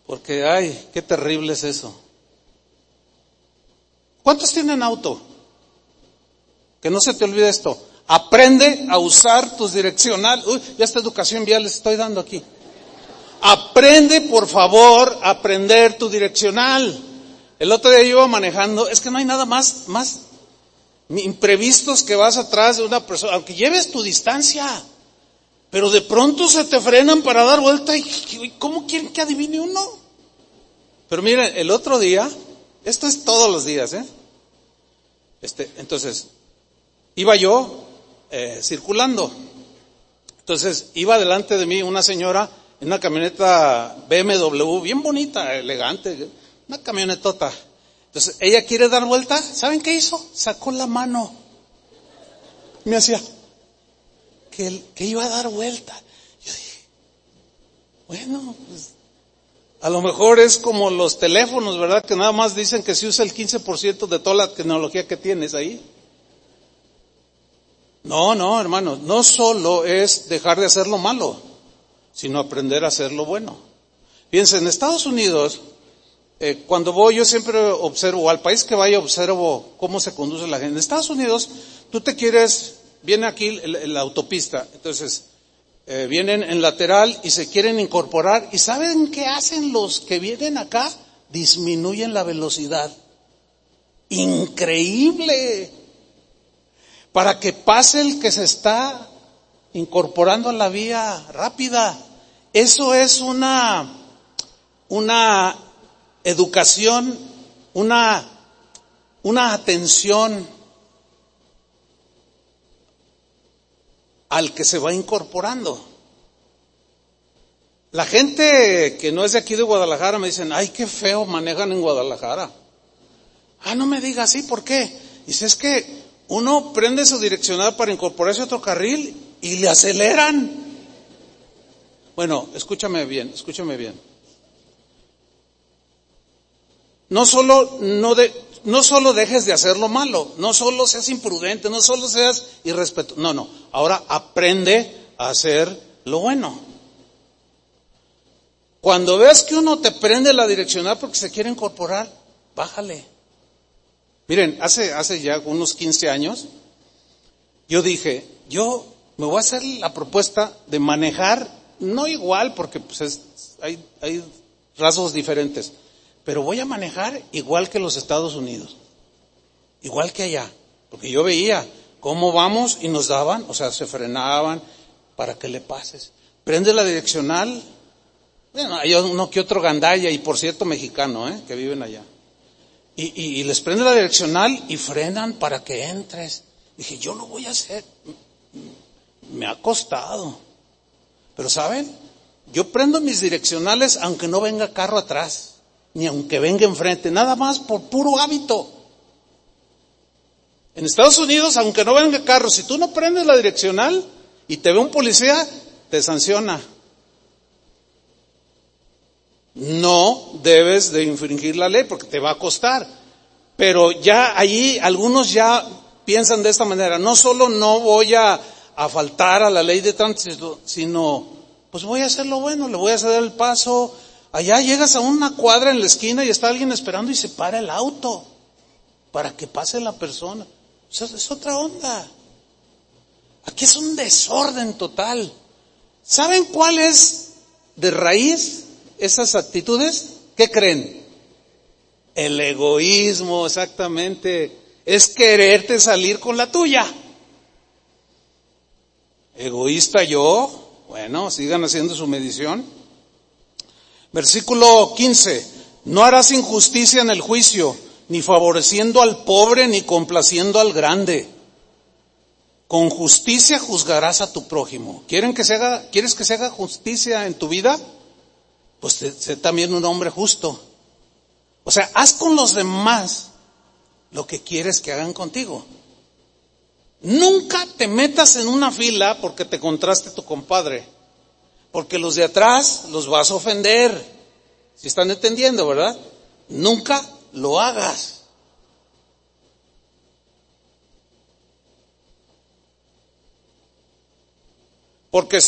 S1: porque, ay, qué terrible es eso. ¿Cuántos tienen auto? Que no se te olvide esto. Aprende a usar tus direccionales. Uy, ya esta educación vial les estoy dando aquí. Aprende, por favor, a aprender tu direccional. El otro día yo iba manejando, es que no hay nada más, más imprevistos que vas atrás de una persona, aunque lleves tu distancia, pero de pronto se te frenan para dar vuelta y ¿cómo quieren que adivine uno? Pero miren, el otro día, esto es todos los días, ¿eh? Este, entonces, iba yo eh, circulando. Entonces, iba delante de mí una señora en una camioneta BMW, bien bonita, elegante, una camionetota. Entonces, ella quiere dar vuelta, ¿saben qué hizo? Sacó la mano. Me hacía que, que iba a dar vuelta. Yo dije, bueno, pues, a lo mejor es como los teléfonos, ¿verdad? Que nada más dicen que se usa el 15% de toda la tecnología que tienes ahí. No, no, hermanos, no solo es dejar de hacer lo malo, sino aprender a hacer lo bueno. Fíjense, en Estados Unidos, eh, cuando voy yo siempre observo, al país que vaya observo cómo se conduce la gente. En Estados Unidos, tú te quieres, viene aquí la autopista, entonces eh, vienen en lateral y se quieren incorporar. ¿Y saben qué hacen los que vienen acá? Disminuyen la velocidad. Increíble para que pase el que se está incorporando a la vía rápida. Eso es una, una educación, una, una atención al que se va incorporando. La gente que no es de aquí de Guadalajara me dicen, ay, qué feo manejan en Guadalajara. Ah, no me diga así, ¿por qué? Dice, es que uno prende su direccional para incorporarse a otro carril y le aceleran. Bueno, escúchame bien, escúchame bien. No solo, no, de, no solo dejes de hacer lo malo, no solo seas imprudente, no solo seas irrespetuoso, no, no, ahora aprende a hacer lo bueno. Cuando ves que uno te prende la direccional porque se quiere incorporar, bájale. Miren, hace, hace ya unos 15 años, yo dije, yo me voy a hacer la propuesta de manejar, no igual, porque pues hay, hay rasgos diferentes, pero voy a manejar igual que los Estados Unidos, igual que allá, porque yo veía cómo vamos y nos daban, o sea, se frenaban para que le pases. Prende la direccional, bueno, hay uno que otro gandalla, y por cierto mexicano, ¿eh? que viven allá y, les prende la direccional y frenan para que entres. Dije, yo lo voy a hacer. Me ha costado. Pero ¿saben? Yo prendo mis direccionales aunque no venga carro atrás, ni aunque venga enfrente, nada más por puro hábito. En Estados Unidos, aunque no venga carro, si tú no prendes la direccional y te ve un policía, te sanciona no debes de infringir la ley porque te va a costar. Pero ya allí algunos ya piensan de esta manera, no solo no voy a, faltar a la ley de tránsito, sino pues voy a hacer lo bueno, le voy a ceder el paso. Allá llegas a una cuadra en la esquina y está alguien esperando y se para el auto para que pase la persona. Es otra onda. Aquí es un desorden total. ¿Saben cuál es de raíz esas actitudes, ¿qué creen? El egoísmo, exactamente, es quererte salir con la tuya. Egoísta yo, bueno, sigan haciendo su medición. Versículo 15, no harás injusticia en el juicio, ni favoreciendo al pobre, ni complaciendo al grande. Con justicia juzgarás a tu prójimo. ¿Quieren que se haga, ¿Quieres que se haga justicia en tu vida? pues sé también un hombre justo. O sea, haz con los demás lo que quieres que hagan contigo. Nunca te metas en una fila porque te contraste tu compadre, porque los de atrás los vas a ofender. Si están entendiendo, ¿verdad? Nunca lo hagas. Porque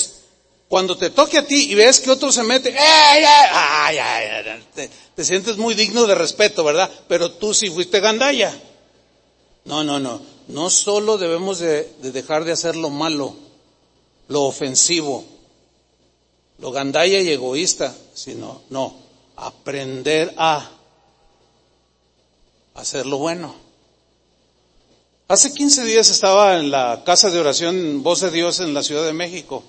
S1: cuando te toque a ti y ves que otro se mete, te, sientes muy digno de respeto, ¿verdad? Pero tú sí fuiste gandalla. No, no, no. No solo debemos de, de dejar de hacer lo malo, lo ofensivo. Lo gandalla y egoísta, sino, no, aprender a hacer lo bueno. Hace 15 días estaba en la casa de oración Voz de Dios en la Ciudad de México.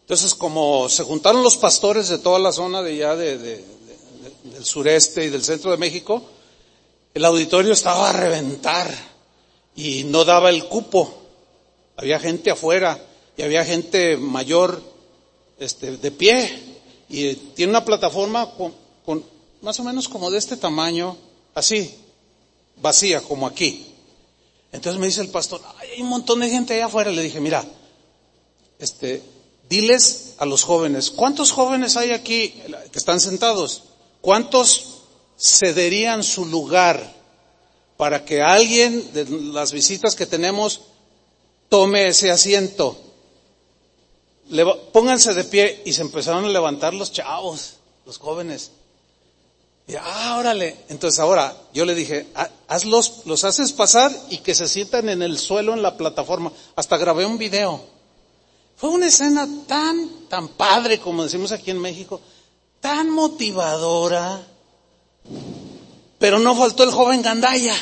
S1: Entonces, como se juntaron los pastores de toda la zona de allá de, del sureste y del centro de México, el auditorio estaba a reventar y no daba el cupo. Había gente afuera y había gente mayor este, de pie y tiene una plataforma con, con más o menos como de este tamaño, así, vacía, como aquí. Entonces me dice el pastor, hay un montón de gente allá afuera. Le dije, mira, este, diles a los jóvenes, ¿cuántos jóvenes hay aquí que están sentados? ¿Cuántos cederían su lugar para que alguien de las visitas que tenemos tome ese asiento? Pónganse de pie y se empezaron a levantar los chavos, los jóvenes. Y, ah, órale. Entonces ahora yo le dije, hazlos, los haces pasar y que se sientan en el suelo en la plataforma. Hasta grabé un video. Fue una escena tan, tan padre, como decimos aquí en México, tan motivadora, pero no faltó el joven Gandaya.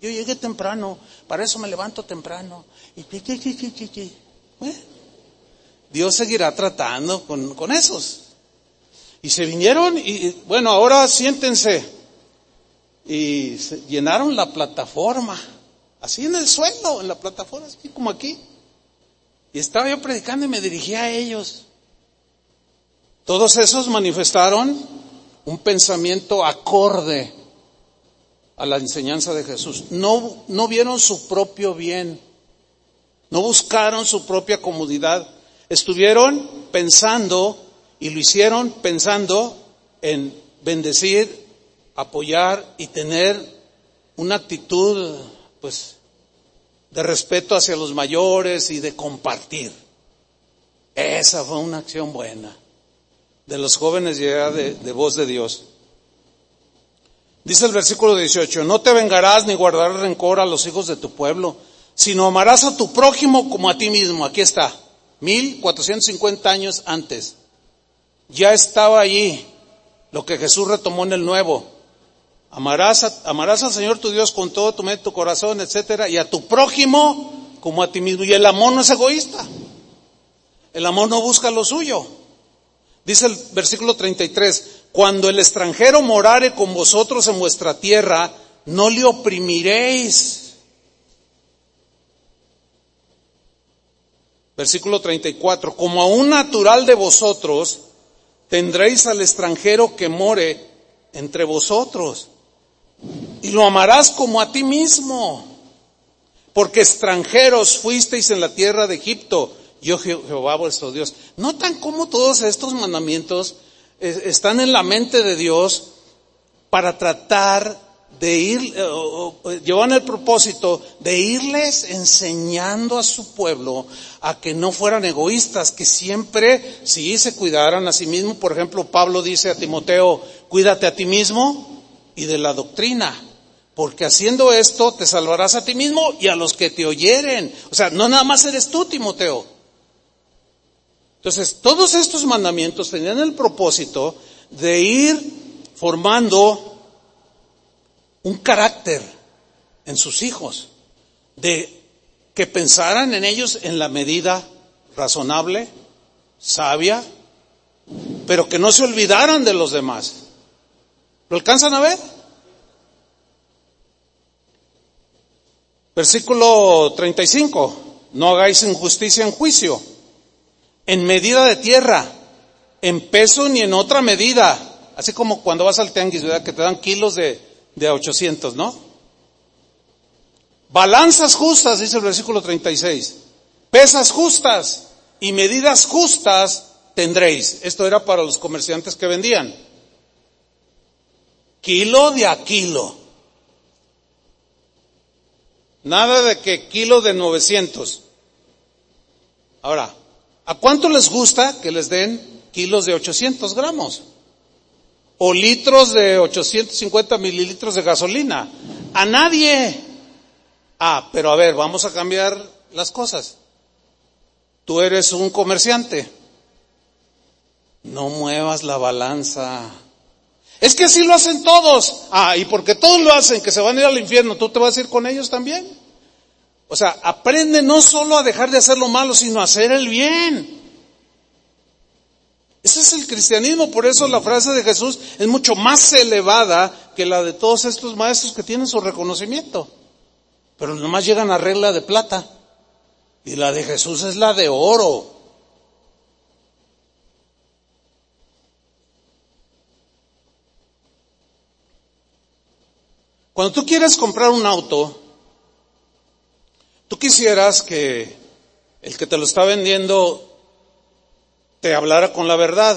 S1: Yo llegué temprano, para eso me levanto temprano. Y ¿Eh? Dios seguirá tratando con, con esos. Y se vinieron y, bueno, ahora siéntense. Y llenaron la plataforma, así en el suelo, en la plataforma, así como aquí. Y estaba yo predicando y me dirigía a ellos. Todos esos manifestaron un pensamiento acorde a la enseñanza de Jesús. No, no vieron su propio bien, no buscaron su propia comodidad, estuvieron pensando y lo hicieron pensando en bendecir, apoyar y tener una actitud, pues, de respeto hacia los mayores y de compartir. Esa fue una acción buena de los jóvenes ya de, de voz de Dios. Dice el versículo 18, no te vengarás ni guardarás rencor a los hijos de tu pueblo, sino amarás a tu prójimo como a ti mismo. Aquí está, 1450 años antes. Ya estaba allí lo que Jesús retomó en el nuevo. Amarás, amarás al Señor tu Dios con todo tu mente, tu corazón, etcétera, y a tu prójimo como a ti mismo. Y el amor no es egoísta. El amor no busca lo suyo. Dice el versículo 33, cuando el extranjero morare con vosotros en vuestra tierra, no le oprimiréis. Versículo 34, como a un natural de vosotros, tendréis al extranjero que more entre vosotros. Y lo amarás como a ti mismo, porque extranjeros fuisteis en la tierra de Egipto, yo Jehová vuestro Dios. ¿Notan cómo todos estos mandamientos están en la mente de Dios para tratar de ir, eh, llevan el propósito de irles enseñando a su pueblo a que no fueran egoístas, que siempre sí se cuidaran a sí mismos. Por ejemplo, Pablo dice a Timoteo, cuídate a ti mismo y de la doctrina, porque haciendo esto te salvarás a ti mismo y a los que te oyeren. O sea, no nada más eres tú, Timoteo, entonces, todos estos mandamientos tenían el propósito de ir formando un carácter en sus hijos, de que pensaran en ellos en la medida razonable, sabia, pero que no se olvidaran de los demás. ¿Lo alcanzan a ver? Versículo 35. No hagáis injusticia en juicio en medida de tierra, en peso ni en otra medida. Así como cuando vas al tianguis, ¿verdad? Que te dan kilos de, de 800, ¿no? Balanzas justas, dice el versículo 36. Pesas justas y medidas justas tendréis. Esto era para los comerciantes que vendían. Kilo de a kilo. Nada de que kilo de 900. Ahora, ¿A cuánto les gusta que les den kilos de 800 gramos? O litros de 850 mililitros de gasolina. A nadie. Ah, pero a ver, vamos a cambiar las cosas. tú eres un comerciante. No muevas la balanza. Es que así lo hacen todos. Ah, y porque todos lo hacen, que se van a ir al infierno, ¿tú te vas a ir con ellos también? O sea, aprende no solo a dejar de hacer lo malo, sino a hacer el bien. Ese es el cristianismo, por eso la frase de Jesús es mucho más elevada que la de todos estos maestros que tienen su reconocimiento. Pero nomás llegan a regla de plata. Y la de Jesús es la de oro. Cuando tú quieres comprar un auto, tú quisieras que el que te lo está vendiendo te hablara con la verdad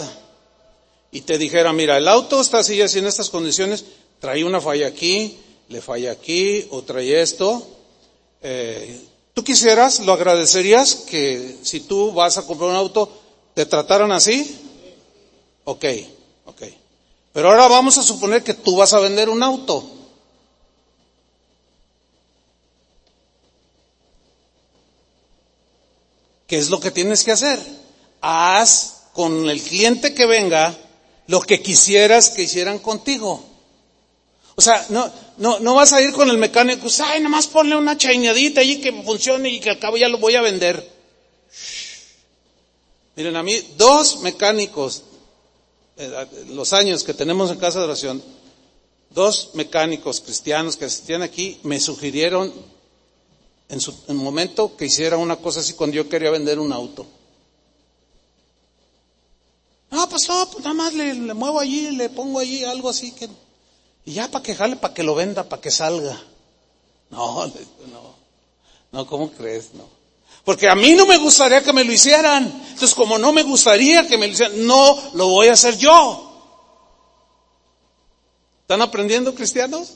S1: y te dijera, mira, el auto está así, así en estas condiciones, trae una falla aquí, le falla aquí, o trae esto. Eh, ¿Tú quisieras, lo agradecerías que si tú vas a comprar un auto, te trataran así? Ok, ok. Pero ahora vamos a suponer que tú vas a vender un auto. ¿Qué es lo que tienes que hacer? haz con el cliente que venga lo que quisieras que hicieran contigo. O sea, no, no, no vas a ir con el mecánico, ay, nomás ponle una chañadita allí que funcione y que al cabo ya lo voy a vender. Miren, a mí, dos mecánicos, eh, los años que tenemos en casa de oración, dos mecánicos cristianos que asistían aquí me sugirieron en su en momento que hiciera una cosa así cuando yo quería vender un auto. Pasó, pues nada más le, muevo allí, le pongo allí algo así que, y ya para que jale, para que lo venda, para que salga. No, [LAUGHS] no, no, ¿cómo crees? No. Porque a mí no me gustaría que me lo hicieran. Entonces, como no me gustaría que me lo hicieran, no lo voy a hacer yo. ¿Están aprendiendo cristianos?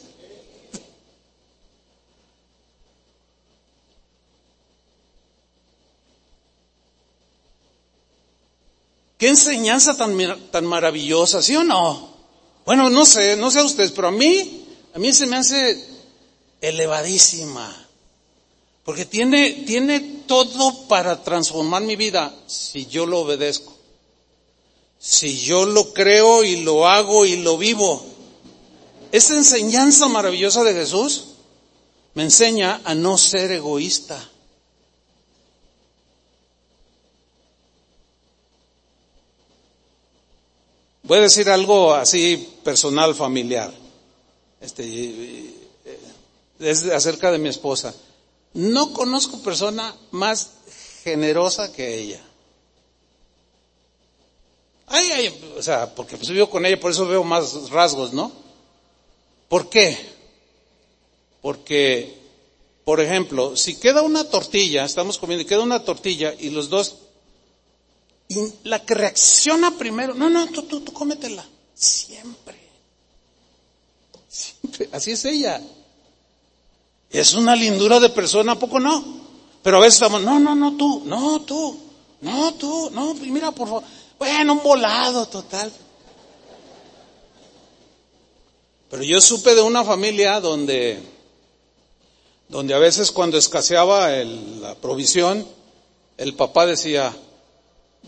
S1: Qué enseñanza tan, tan maravillosa, ¿sí o no? Bueno, no sé, no sé a ustedes, pero a mí, a mí se me hace elevadísima. Porque tiene, tiene todo para transformar mi vida si yo lo obedezco. Si yo lo creo y lo hago y lo vivo. Esa enseñanza maravillosa de Jesús me enseña a no ser egoísta. Voy a decir algo así personal, familiar. Este, es acerca de mi esposa. No conozco persona más generosa que ella. Ay, ay, o sea, porque pues vivo con ella, por eso veo más rasgos, ¿no? ¿Por qué? Porque, por ejemplo, si queda una tortilla, estamos comiendo y queda una tortilla y los dos y la que reacciona primero, no, no, tú, tú, tú cómetela. Siempre. Siempre. Así es ella. Es una lindura de persona, ¿a poco no? Pero a veces estamos, no, no, no, tú, no, tú, no, tú, no, mira, por favor. Bueno, un volado total. Pero yo supe de una familia donde, donde a veces cuando escaseaba la provisión, el papá decía,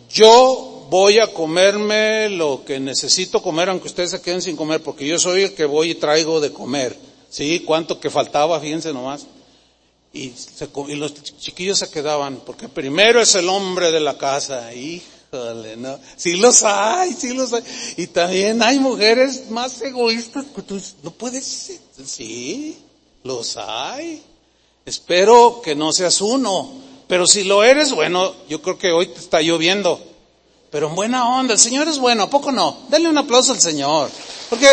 S1: yo voy a comerme lo que necesito comer, aunque ustedes se queden sin comer, porque yo soy el que voy y traigo de comer. ¿Sí? ¿Cuánto que faltaba? Fíjense nomás. Y, los chiquillos se quedaban, porque primero es el hombre de la casa. Híjole, ¿no? Sí los hay, sí los hay. Y también hay mujeres más egoístas que tú. No puedes ser. Sí, los hay. Espero que no seas uno. Pero si lo eres, bueno, yo creo que hoy te está lloviendo. Pero en buena onda, el Señor es bueno, ¿a poco no? Denle un aplauso al Señor. Porque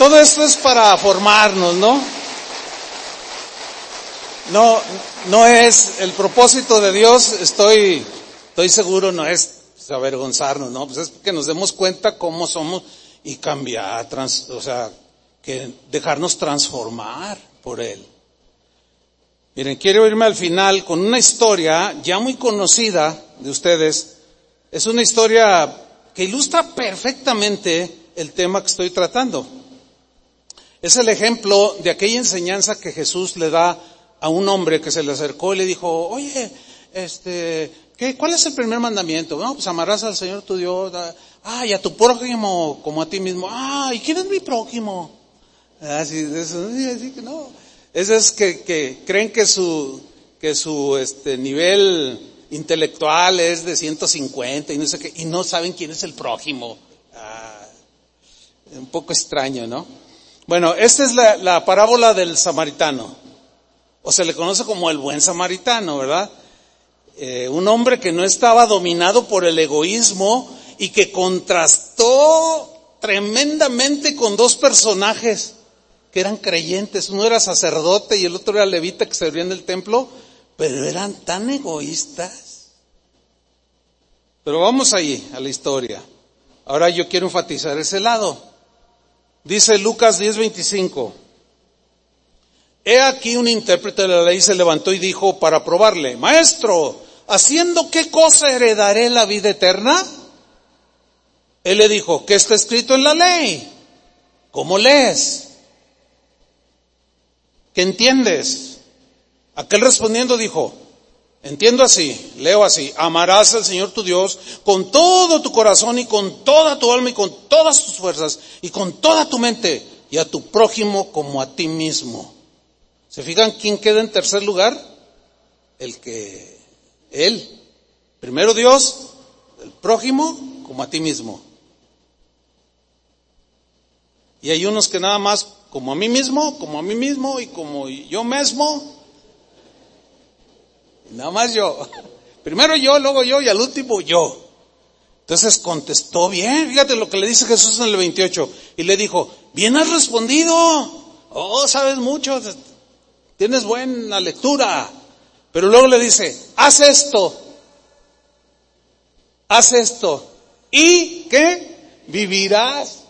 S1: todo esto es para formarnos, ¿no? No, no es el propósito de Dios, estoy, estoy seguro, no es avergonzarnos, ¿no? Pues es que nos demos cuenta cómo somos y cambiar, o sea, que dejarnos transformar por Él. Miren, quiero irme al final con una historia ya muy conocida de ustedes. Es una historia que ilustra perfectamente el tema que estoy tratando. Es el ejemplo de aquella enseñanza que Jesús le da a un hombre que se le acercó y le dijo, oye, este, ¿qué, ¿cuál es el primer mandamiento? No, pues amarás al Señor tu Dios, ah, y a tu prójimo como a ti mismo. Ah, ¿y quién es mi prójimo? Ah, sí, eso, sí, que no. Eso es que, que creen que su, que su, este, nivel intelectual es de 150 y no sé qué, y no saben quién es el prójimo. Ah, un poco extraño, ¿no? Bueno, esta es la, la parábola del samaritano, o se le conoce como el buen samaritano, ¿verdad? Eh, un hombre que no estaba dominado por el egoísmo y que contrastó tremendamente con dos personajes que eran creyentes. Uno era sacerdote y el otro era levita que servía en el templo, pero eran tan egoístas. Pero vamos ahí, a la historia. Ahora yo quiero enfatizar ese lado. Dice Lucas 10:25. He aquí un intérprete de la ley se levantó y dijo para probarle, Maestro, ¿haciendo qué cosa heredaré la vida eterna? Él le dijo, ¿qué está escrito en la ley? ¿Cómo lees? ¿Qué entiendes? Aquel respondiendo dijo, entiendo así, leo así, amarás al Señor tu Dios con todo tu corazón y con toda tu alma y con todas tus fuerzas y con toda tu mente y a tu prójimo como a ti mismo. ¿Se fijan quién queda en tercer lugar? El que, él. Primero Dios, el prójimo como a ti mismo. Y hay unos que nada más como a mí mismo, como a mí mismo y como yo mismo. Nada más yo. [LAUGHS] Primero yo, luego yo y al último yo. Entonces contestó bien, fíjate lo que le dice Jesús en el 28. Y le dijo, bien has respondido. Oh, sabes mucho, tienes buena lectura. Pero luego le dice, haz esto, haz esto. ¿Y qué? Vivirás.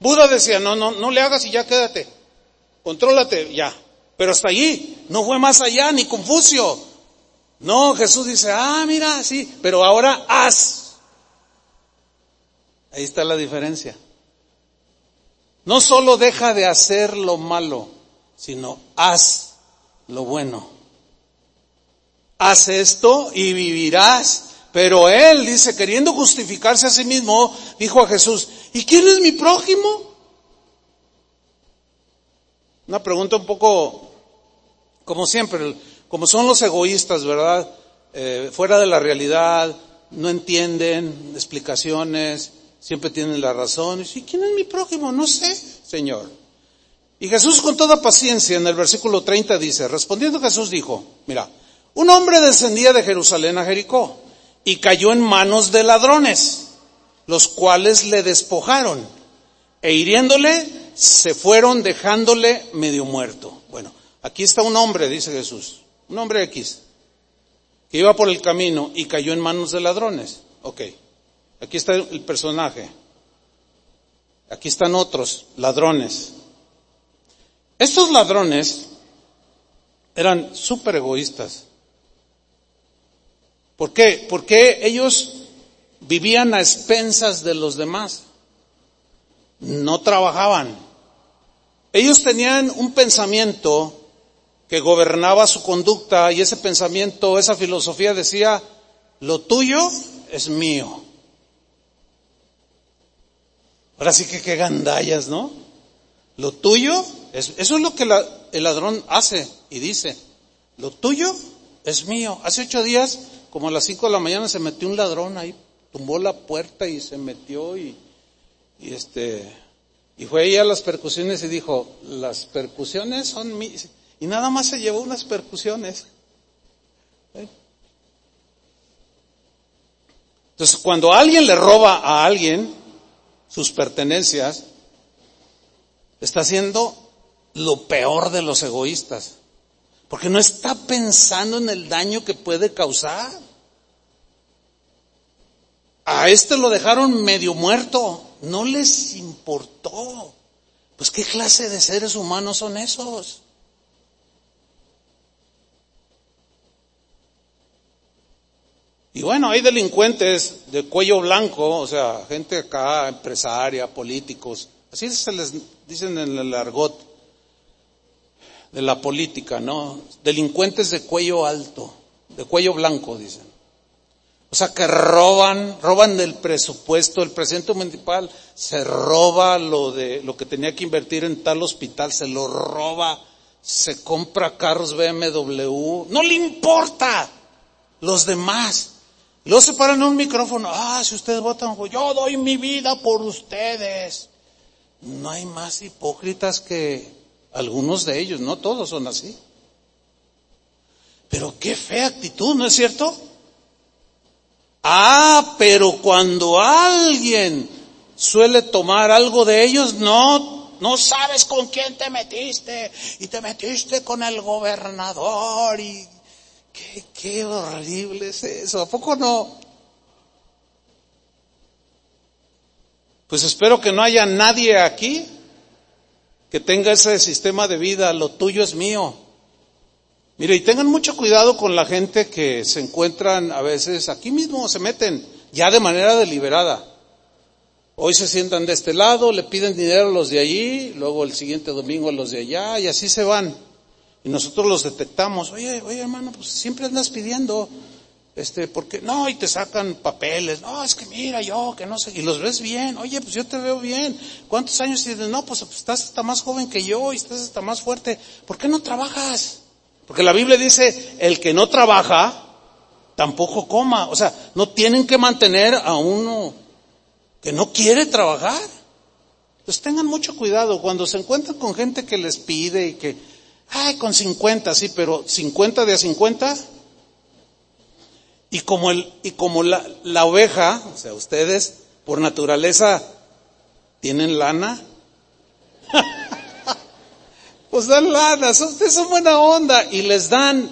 S1: Buda decía, no, no, no le hagas y ya quédate. Contrólate, ya. Pero hasta allí, no fue más allá, ni Confucio. No, Jesús dice, ah, mira, sí, pero ahora haz. Ahí está la diferencia. No solo deja de hacer lo malo, sino haz lo bueno. Haz esto y vivirás. Pero él dice, queriendo justificarse a sí mismo, dijo a Jesús, ¿y quién es mi prójimo? Una pregunta un poco, como siempre, como son los egoístas, ¿verdad? Eh, fuera de la realidad, no entienden explicaciones, siempre tienen la razón. ¿Y quién es mi prójimo? No sé, Señor. Y Jesús con toda paciencia en el versículo 30 dice, respondiendo Jesús dijo, mira, un hombre descendía de Jerusalén a Jericó y cayó en manos de ladrones, los cuales le despojaron e hiriéndole se fueron dejándole medio muerto. Bueno, aquí está un hombre, dice Jesús, un hombre X, que iba por el camino y cayó en manos de ladrones. Ok, aquí está el personaje. Aquí están otros ladrones. Estos ladrones eran súper egoístas. ¿Por qué? Porque ellos vivían a expensas de los demás. No trabajaban. Ellos tenían un pensamiento que gobernaba su conducta y ese pensamiento, esa filosofía decía, lo tuyo es mío. Ahora sí que qué gandallas, ¿no? Lo tuyo, es, eso es lo que el ladrón hace y dice. Lo tuyo es mío. Hace ocho días como a las cinco de la mañana se metió un ladrón ahí, tumbó la puerta y se metió y, y este, y fue ahí a las percusiones y dijo, las percusiones son mis, y nada más se llevó unas percusiones. ¿Eh? Entonces, cuando alguien le roba a alguien sus pertenencias, está haciendo lo peor de los egoístas. Porque no está pensando en el daño que puede causar. A este lo dejaron medio muerto. No les importó. Pues qué clase de seres humanos son esos. Y bueno, hay delincuentes de cuello blanco, o sea, gente acá, empresaria, políticos, así se les dicen en el argot de la política, ¿no? Delincuentes de cuello alto. de cuello blanco, dicen. O sea, que roban, roban del presupuesto. El presidente municipal se roba lo de, lo que tenía que invertir en tal hospital, se lo roba, se compra carros BMW. No le importa los demás. Luego se paran en un micrófono. Ah, si ustedes votan, yo doy mi vida por ustedes. No hay más hipócritas que algunos de ellos, no todos son así. Pero qué fea actitud, ¿no es cierto? Ah, pero cuando alguien suele tomar algo de ellos, no, no sabes con quién te metiste y te metiste con el gobernador y qué, qué horrible es eso. ¿A poco no? Pues espero que no haya nadie aquí que tenga ese sistema de vida, lo tuyo es mío. Mire, y tengan mucho cuidado con la gente que se encuentran a veces aquí mismo, se meten ya de manera deliberada. Hoy se sientan de este lado, le piden dinero a los de allí, luego el siguiente domingo a los de allá, y así se van. Y nosotros los detectamos. Oye, oye hermano, pues siempre andas pidiendo, este, porque, no, y te sacan papeles, no, es que mira yo, que no sé, y los ves bien, oye, pues yo te veo bien. ¿Cuántos años tienes? No, pues, pues estás hasta más joven que yo y estás hasta más fuerte. ¿Por qué no trabajas? Porque la Biblia dice, el que no trabaja, tampoco coma. O sea, no tienen que mantener a uno que no quiere trabajar. Entonces tengan mucho cuidado cuando se encuentran con gente que les pide y que, ay, con 50, sí, pero 50 de a 50. Y como el, y como la, la oveja, o sea, ustedes por naturaleza tienen lana, pues dan lana, ustedes son buena onda y les dan.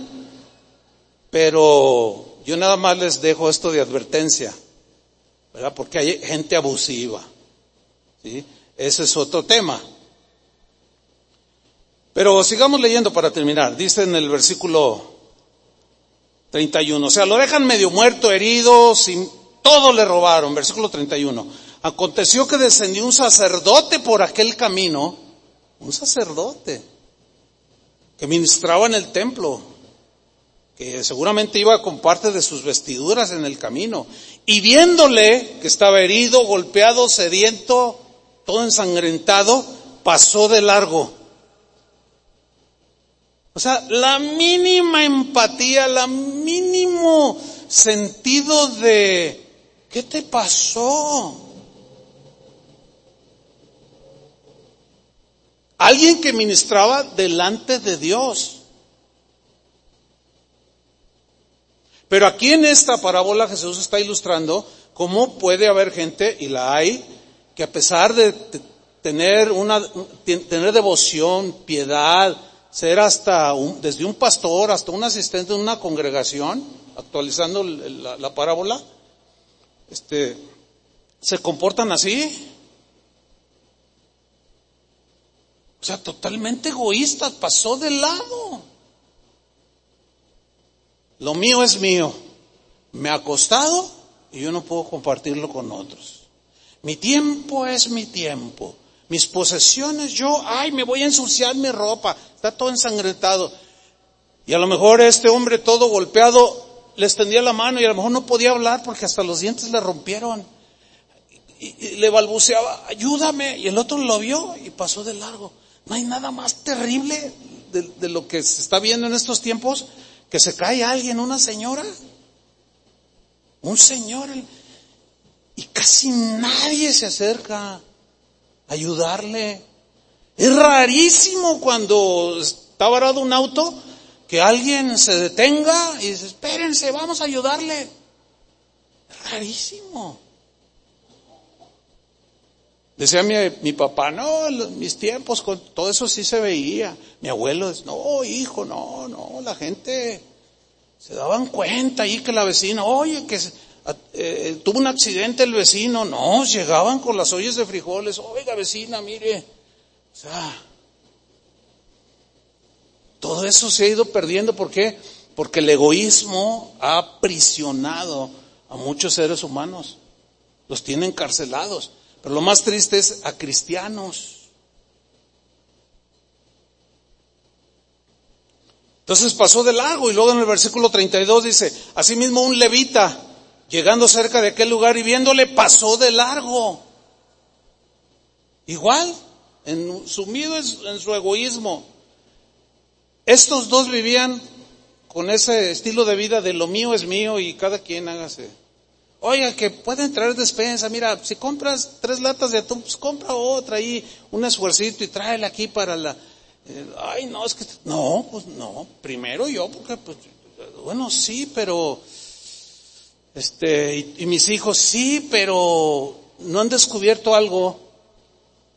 S1: Pero yo nada más les dejo esto de advertencia, ¿verdad? Porque hay gente abusiva. ¿sí? Ese es otro tema. Pero sigamos leyendo para terminar. Dice en el versículo 31. O sea, lo dejan medio muerto, herido, sin, todo le robaron. Versículo 31. Aconteció que descendió un sacerdote por aquel camino un sacerdote que ministraba en el templo, que seguramente iba con parte de sus vestiduras en el camino, y viéndole que estaba herido, golpeado, sediento, todo ensangrentado, pasó de largo. O sea, la mínima empatía, la mínimo sentido de, ¿qué te pasó? Alguien que ministraba delante de Dios. Pero aquí en esta parábola Jesús está ilustrando cómo puede haber gente, y la hay, que a pesar de tener una, tener devoción, piedad, ser hasta un, desde un pastor hasta un asistente de una congregación, actualizando la, la parábola, este, se comportan así, O sea, totalmente egoísta, pasó de lado. Lo mío es mío. Me ha costado y yo no puedo compartirlo con otros. Mi tiempo es mi tiempo. Mis posesiones, yo, ay, me voy a ensuciar mi ropa. Está todo ensangrentado. Y a lo mejor este hombre todo golpeado le extendía la mano y a lo mejor no podía hablar porque hasta los dientes le rompieron. Y, y le balbuceaba, ayúdame. Y el otro lo vio y pasó de largo. No hay nada más terrible de, lo que se está viendo en estos tiempos que se cae alguien, una señora, un señor, y casi nadie se acerca a ayudarle. Es rarísimo cuando está varado un auto que alguien se detenga y dice, espérense, vamos a ayudarle. Es rarísimo. Decía mi, mi papá, no, mis tiempos, con todo eso sí se veía. Mi abuelo, no, hijo, no, no, la gente se daban cuenta ahí que la vecina, oye, que eh, tuvo un accidente el vecino, no, llegaban con las ollas de frijoles, oiga vecina, mire, o sea, todo eso se ha ido perdiendo, ¿por qué? Porque el egoísmo ha aprisionado a muchos seres humanos, los tiene encarcelados. Pero lo más triste es a cristianos. Entonces pasó de largo y luego en el versículo 32 dice, asimismo un levita, llegando cerca de aquel lugar y viéndole, pasó de largo. Igual, en, sumido en su egoísmo. Estos dos vivían con ese estilo de vida de lo mío es mío y cada quien hágase. Oiga, que pueden traer despensa. Mira, si compras tres latas de atún, pues compra otra ahí, un esfuercito y tráela aquí para la, eh, ay, no, es que, no, pues no, primero yo, porque, pues, bueno, sí, pero, este, y, mis hijos, sí, pero no han descubierto algo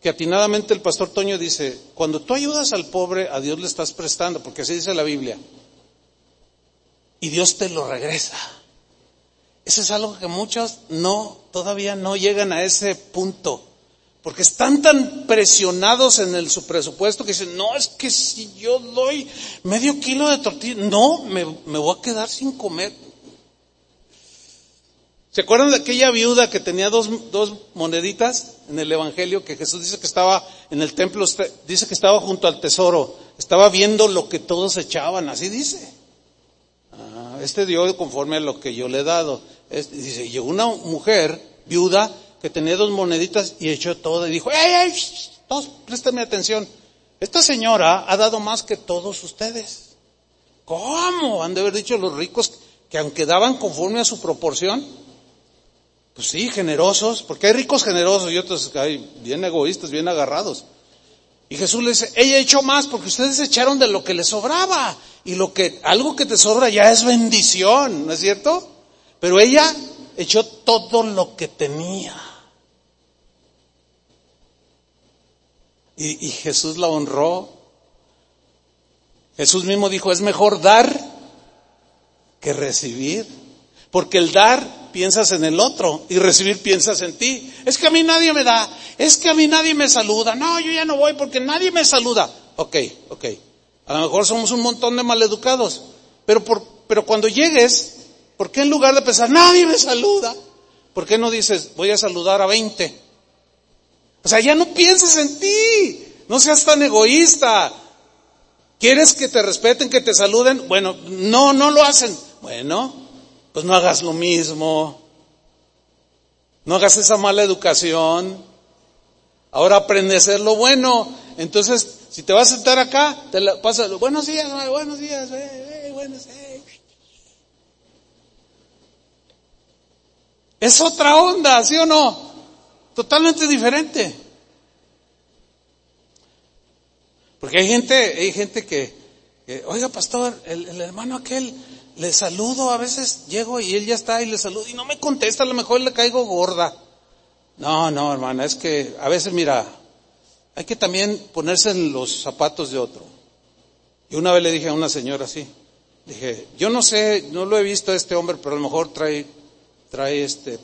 S1: que atinadamente el pastor Toño dice, cuando tú ayudas al pobre, a Dios le estás prestando, porque así dice la Biblia, y Dios te lo regresa. Eso es algo que muchos no, todavía no llegan a ese punto. Porque están tan presionados en el, su presupuesto que dicen, no, es que si yo doy medio kilo de tortilla, no, me, me voy a quedar sin comer. ¿Se acuerdan de aquella viuda que tenía dos, dos moneditas en el Evangelio que Jesús dice que estaba en el templo, dice que estaba junto al tesoro, estaba viendo lo que todos echaban, así dice. Ah, este dio conforme a lo que yo le he dado. Dice, llegó una mujer viuda que tenía dos moneditas y echó todo y dijo, ¡Ey, ey! Todos, préstame atención. Esta señora ha dado más que todos ustedes. ¿Cómo? Han de haber dicho los ricos que aunque daban conforme a su proporción, pues sí, generosos, porque hay ricos generosos y otros que hay bien egoístas, bien agarrados. Y Jesús le dice, ella echó más porque ustedes echaron de lo que les sobraba. Y lo que, algo que te sobra ya es bendición, ¿no es cierto? Pero ella echó todo lo que tenía. Y, Jesús la honró. Jesús mismo dijo, es mejor dar que recibir. Porque el dar piensas en el otro y recibir piensas en ti. Es que a mí nadie me da, es que a mí nadie me saluda. No, yo ya no voy porque nadie me saluda. Ok, ok. A lo mejor somos un montón de maleducados. Pero, por, pero cuando llegues, ¿por qué en lugar de pensar, nadie me saluda? ¿Por qué no dices, voy a saludar a 20? O sea, ya no pienses en ti. No seas tan egoísta. ¿Quieres que te respeten, que te saluden? Bueno, no, no lo hacen. Bueno, pues no hagas lo mismo. No hagas esa mala educación. Ahora aprende a hacer lo bueno. Entonces, si te vas a sentar acá, te la pasas, buenos días, buenos días, eh, eh, buenos días. Es otra onda, ¿sí o no? Totalmente diferente. Porque hay gente, hay gente que, oiga pastor, el, hermano aquel, le saludo, a veces llego y él ya está y le saludo y no me contesta, a lo mejor le caigo gorda. No, no, hermana, es que a veces mira, hay que también ponerse en los zapatos de otro. Y una vez le dije a una señora así, dije, yo no sé, no lo he visto a este hombre, pero a lo mejor trae, trae este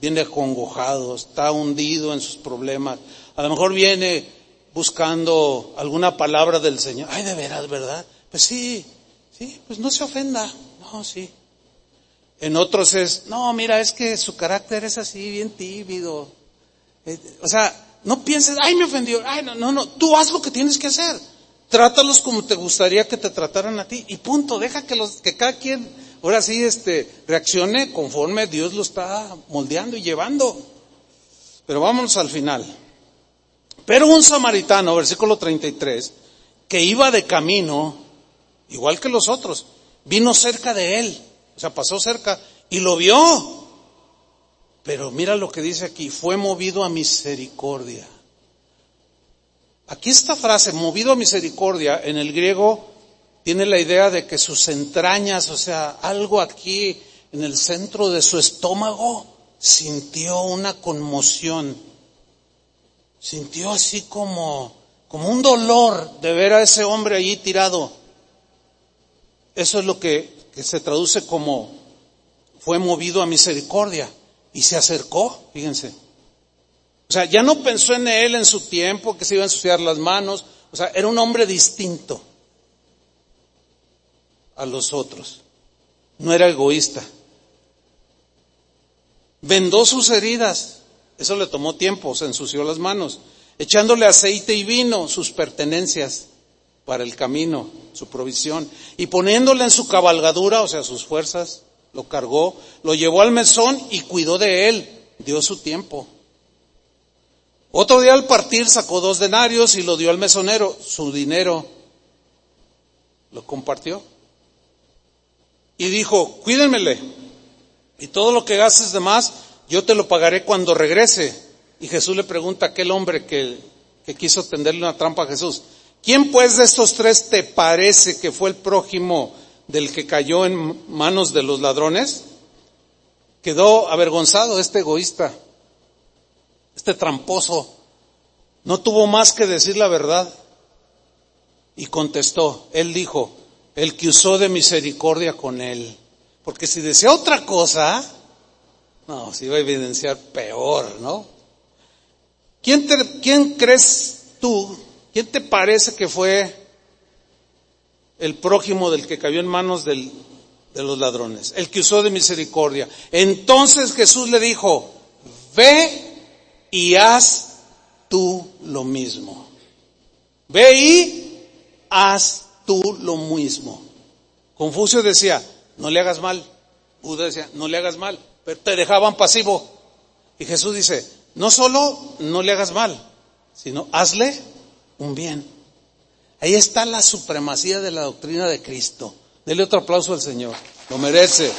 S1: viene acongojado, está hundido en sus problemas, a lo mejor viene buscando alguna palabra del Señor. Ay, de veras, ¿verdad? Pues sí, sí, pues no se ofenda. No, sí. En otros es, no, mira, es que su carácter es así, bien tímido. Eh, o sea, no pienses, ay, me ofendió. Ay, no, no, no, tú haz lo que tienes que hacer. Trátalos como te gustaría que te trataran a ti. Y punto, deja que los, que cada quien ahora sí, este, reaccione conforme Dios lo está moldeando y llevando. Pero vámonos al final. Pero un samaritano, versículo 33, que iba de camino, igual que los otros, vino cerca de él, o sea, pasó cerca y lo vio. Pero mira lo que dice aquí, fue movido a misericordia. Aquí esta frase, movido a misericordia, en el griego tiene la idea de que sus entrañas, o sea, algo aquí en el centro de su estómago, sintió una conmoción. Sintió así como, como un dolor de ver a ese hombre allí tirado. Eso es lo que, que se traduce como fue movido a misericordia y se acercó, fíjense. O sea, ya no pensó en él en su tiempo, que se iba a ensuciar las manos. O sea, era un hombre distinto a los otros. No era egoísta. Vendó sus heridas. Eso le tomó tiempo, se ensució las manos. Echándole aceite y vino, sus pertenencias. para el camino, su provisión. Y poniéndole en su cabalgadura, o sea, sus fuerzas, lo cargó, lo llevó al mesón y cuidó de él, dio su tiempo. Otro día al partir sacó dos denarios y lo dio al mesonero, su dinero lo compartió. Y dijo, cuídenmele, y todo lo que gastes de más, yo te lo pagaré cuando regrese. Y Jesús le pregunta a aquel hombre que, que quiso tenderle una trampa a Jesús, ¿quién pues de estos tres te parece que fue el prójimo del que cayó en manos de los ladrones? Quedó avergonzado este egoísta, este tramposo. No tuvo más que decir la verdad. Y contestó, él dijo, el que usó de misericordia con él. Porque si decía otra cosa, no, se iba a evidenciar peor, ¿no? ¿Quién, ¿Quién crees tú, quién te parece que fue el prójimo del que cayó en manos de los ladrones? El que usó de misericordia. Entonces Jesús le dijo, ve y haz tú lo mismo. Ve y haz tú lo mismo. Confucio decía, no le hagas mal. Buda decía, no le hagas mal, pero te dejaban pasivo. Y Jesús dice, no solo no le hagas mal, sino hazle un bien. Ahí está la supremacía de la doctrina de Cristo. Dele otro aplauso al Señor. Lo merece.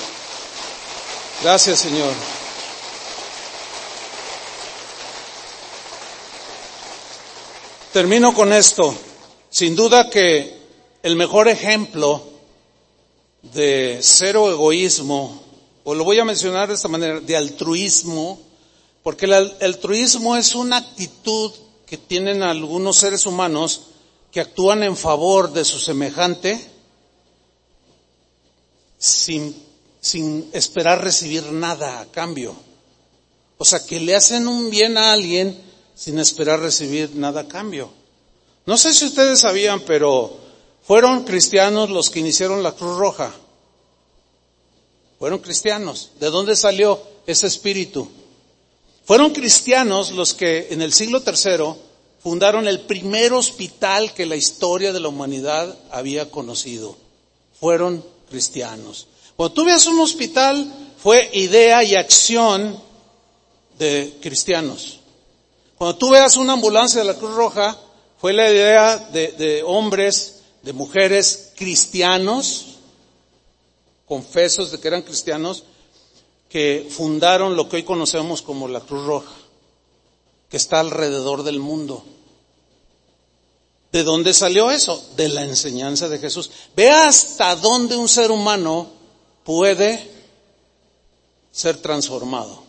S1: Gracias, Señor. Termino con esto. Sin duda que el mejor ejemplo de cero egoísmo, o lo voy a mencionar de esta manera, de altruismo, porque el altruismo es una actitud que tienen algunos seres humanos que actúan en favor de su semejante sin, sin esperar recibir nada a cambio. O sea, que le hacen un bien a alguien sin esperar recibir nada a cambio. No sé si ustedes sabían, pero fueron cristianos los que iniciaron la Cruz Roja. Fueron cristianos. ¿De dónde salió ese espíritu? Fueron cristianos los que en el siglo III fundaron el primer hospital que la historia de la humanidad había conocido. Fueron cristianos. Cuando tú veas un hospital, fue idea y acción de cristianos. Cuando tú veas una ambulancia de la Cruz Roja, fue la idea de, de hombres de mujeres cristianos, confesos de que eran cristianos, que fundaron lo que hoy conocemos como la Cruz Roja, que está alrededor del mundo. ¿De dónde salió eso? De la enseñanza de Jesús. Ve hasta dónde un ser humano puede ser transformado.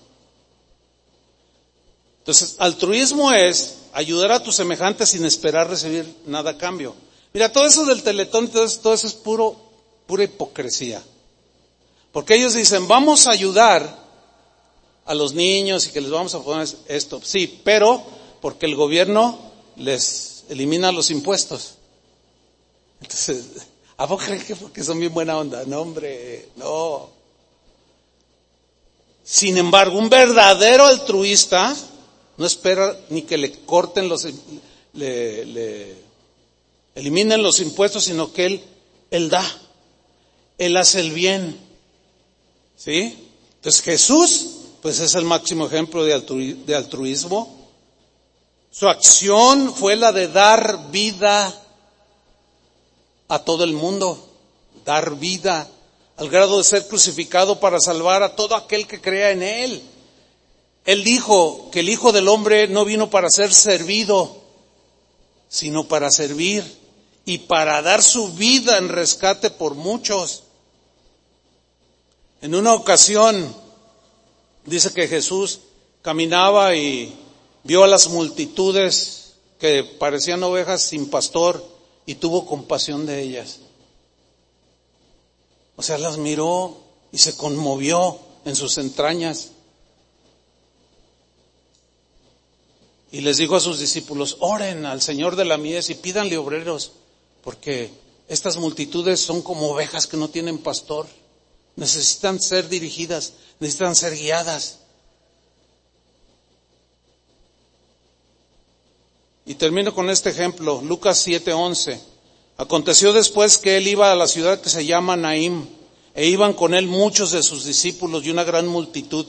S1: Entonces, altruismo es ayudar a tus semejantes sin esperar recibir nada a cambio. Mira, todo eso del teletón, todo eso, es puro, pura hipocresía. Porque ellos dicen, vamos a ayudar a los niños y que les vamos a poner esto. Sí, pero porque el gobierno les elimina los impuestos. Entonces, [LAUGHS] ¿a vos creen que porque son bien buena onda? No, hombre, no. Sin embargo, un verdadero altruista no espera ni que le corten los, le, le eliminen los impuestos, sino que Él, Él da, Él hace el bien. ¿Sí? Entonces Jesús, pues es el máximo ejemplo de altruismo. Su acción fue la de dar vida a todo el mundo, dar vida al grado de ser crucificado para salvar a todo aquel que crea en Él. Él dijo que el Hijo del Hombre no vino para ser servido, sino para servir y para dar su vida en rescate por muchos. En una ocasión dice que Jesús caminaba y vio a las multitudes que parecían ovejas sin pastor y tuvo compasión de ellas. O sea, las miró y se conmovió en sus entrañas. Y les dijo a sus discípulos, oren al Señor de la mies y pídanle obreros porque estas multitudes son como ovejas que no tienen pastor. Necesitan ser dirigidas, necesitan ser guiadas. Y termino con este ejemplo, Lucas 7:11. Aconteció después que él iba a la ciudad que se llama Naim, e iban con él muchos de sus discípulos y una gran multitud.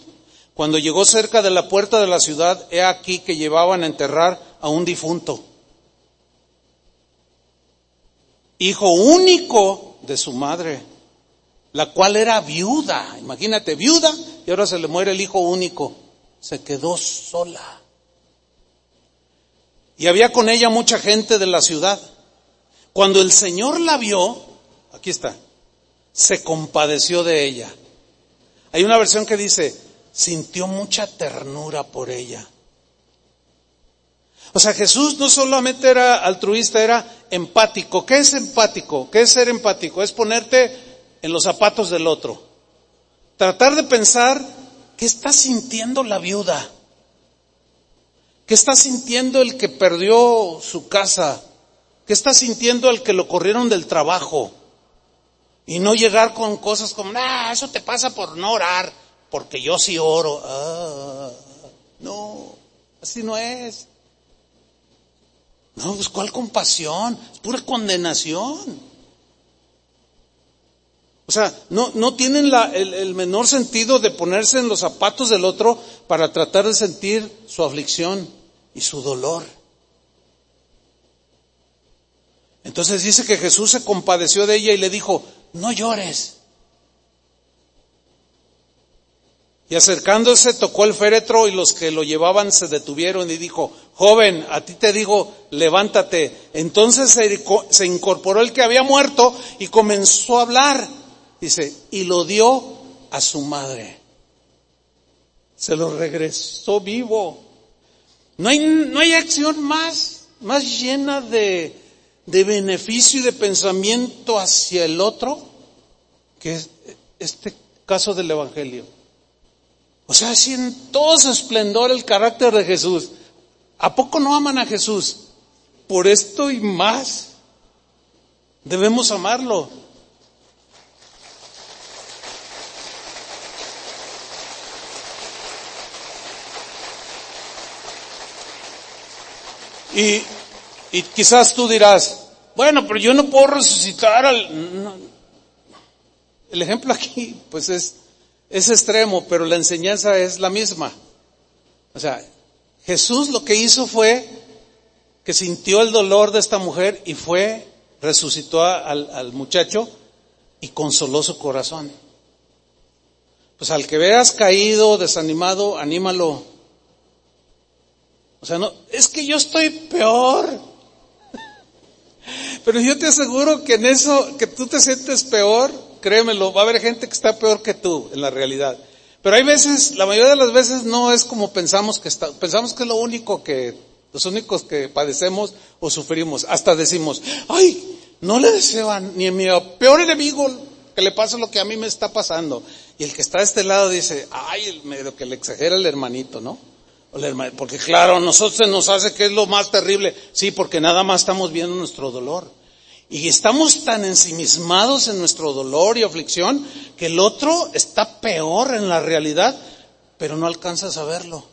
S1: Cuando llegó cerca de la puerta de la ciudad, he aquí que llevaban a enterrar a un difunto, hijo único de su madre, la cual era viuda. Imagínate, viuda, y ahora se le muere el hijo único. Se quedó sola. Y había con ella mucha gente de la ciudad. Cuando el Señor la vio, aquí está, se compadeció de ella. Hay una versión que dice, sintió mucha ternura por ella. O sea, Jesús no solamente era altruista, era empático. ¿Qué es empático? ¿Qué es ser empático? Es ponerte en los zapatos del otro. Tratar de pensar qué está sintiendo la viuda. ¿Qué está sintiendo el que perdió su casa? ¿Qué está sintiendo el que lo corrieron del trabajo? Y no llegar con cosas como, ah, eso te pasa por no orar, porque yo sí oro. Ah, no, así no es. No, pues cuál compasión, es pura condenación. O sea, no, no tienen la, el, el, menor sentido de ponerse en los zapatos del otro para tratar de sentir su aflicción y su dolor. Entonces dice que Jesús se compadeció de ella y le dijo, no llores. Y acercándose tocó el féretro y los que lo llevaban se detuvieron y dijo, joven, a ti te digo, levántate. Entonces se, incorporó el que había muerto y comenzó a hablar. Dice, y lo dio a su madre. Se lo regresó vivo. No hay, no hay acción más, más llena de, de beneficio y de pensamiento hacia el otro que es este caso del Evangelio. O sea, si en todo su esplendor el carácter de Jesús, ¿a poco no aman a Jesús? Por esto y más, debemos amarlo. Y y quizás tú dirás, bueno, pero yo no puedo resucitar al... El ejemplo aquí, pues es, es extremo, pero la enseñanza es la misma. O sea, Jesús lo que hizo fue que sintió el dolor de esta mujer y fue, resucitó al, muchacho y consoló su corazón. Pues al que veas caído, desanimado, anímalo. O sea, no, es que yo estoy peor. [LAUGHS] Pero yo te aseguro que en eso, que tú te sientes peor, créemelo, va a haber gente que está peor que tú en la realidad. Pero hay veces, la mayoría de las veces no es como pensamos que está, pensamos que es lo único que, los únicos que padecemos o sufrimos. Hasta decimos, ay, no le deseo ni a mi peor enemigo que le pase lo que a mí me está pasando. Y el que está de este lado dice, ay, medio que le exagera el hermanito, ¿no? Porque claro, a nosotros se nos hace que es lo más terrible. Sí, porque nada más estamos viendo nuestro dolor. Y estamos tan ensimismados en nuestro dolor y aflicción que el otro está peor en la realidad, pero no alcanza a saberlo.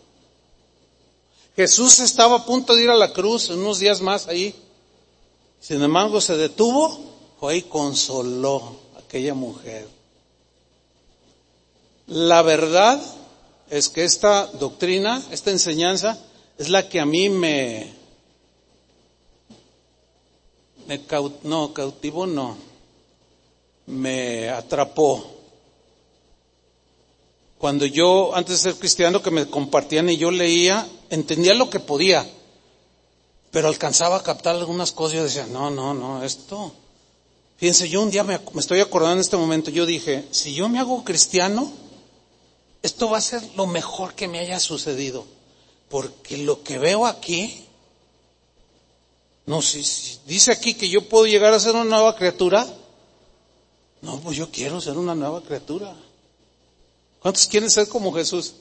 S1: Jesús estaba a punto de ir a la cruz unos días más ahí. Sin embargo, se detuvo, fue y consoló a aquella mujer. La verdad es que esta doctrina, esta enseñanza, es la que a mí me, me no, cautivó no, me atrapó. Cuando yo, antes de ser cristiano, que me compartían y yo leía, entendía lo que podía, pero alcanzaba a captar algunas cosas. Yo decía, no, no, no, esto. Fíjense, yo un día me, me estoy acordando en este momento, yo dije, si yo me hago cristiano, esto va a ser lo mejor que me haya sucedido, porque lo que veo aquí, no, si, dice aquí que yo puedo llegar a ser una nueva criatura, no, pues yo quiero ser una nueva criatura. ¿Cuántos quieren ser como Jesús?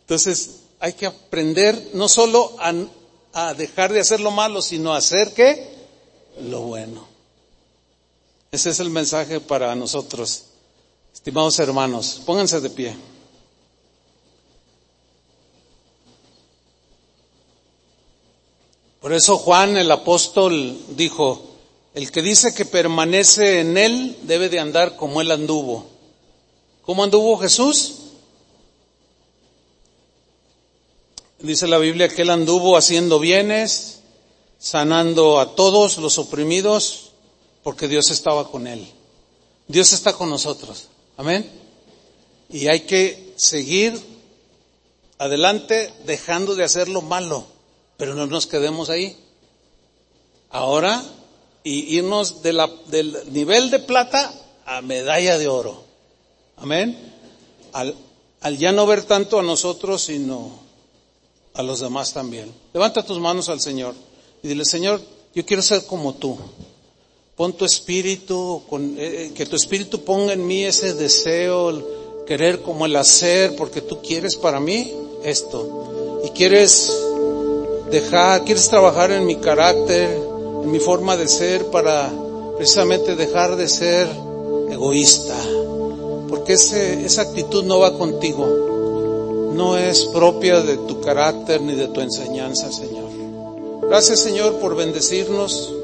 S1: Entonces, hay que aprender no solo a, a dejar de hacer lo malo, sino a hacer qué? Lo bueno. Ese es el mensaje para nosotros. Estimados hermanos, pónganse de pie. Por eso Juan el apóstol dijo, el que dice que permanece en él debe de andar como él anduvo. ¿Cómo anduvo Jesús? Dice la Biblia que él anduvo haciendo bienes, sanando a todos los oprimidos, porque Dios estaba con él. Dios está con nosotros. Amén. Y hay que seguir adelante dejando de hacer lo malo, pero no nos quedemos ahí. Ahora, y irnos de la, del nivel de plata a medalla de oro. Amén. Al, al ya no ver tanto a nosotros, sino a los demás también. Levanta tus manos al Señor y dile, Señor, yo quiero ser como tú. Pon tu espíritu, con, eh, eh, que tu espíritu ponga en mí ese deseo, querer como el hacer, porque tú quieres para mí esto. Y quieres dejar, quieres trabajar en mi carácter, en mi forma de ser para precisamente dejar de ser egoísta. Porque ese, esa actitud no va contigo no es propia de tu carácter ni de tu enseñanza, Señor. Gracias, Señor, por bendecirnos.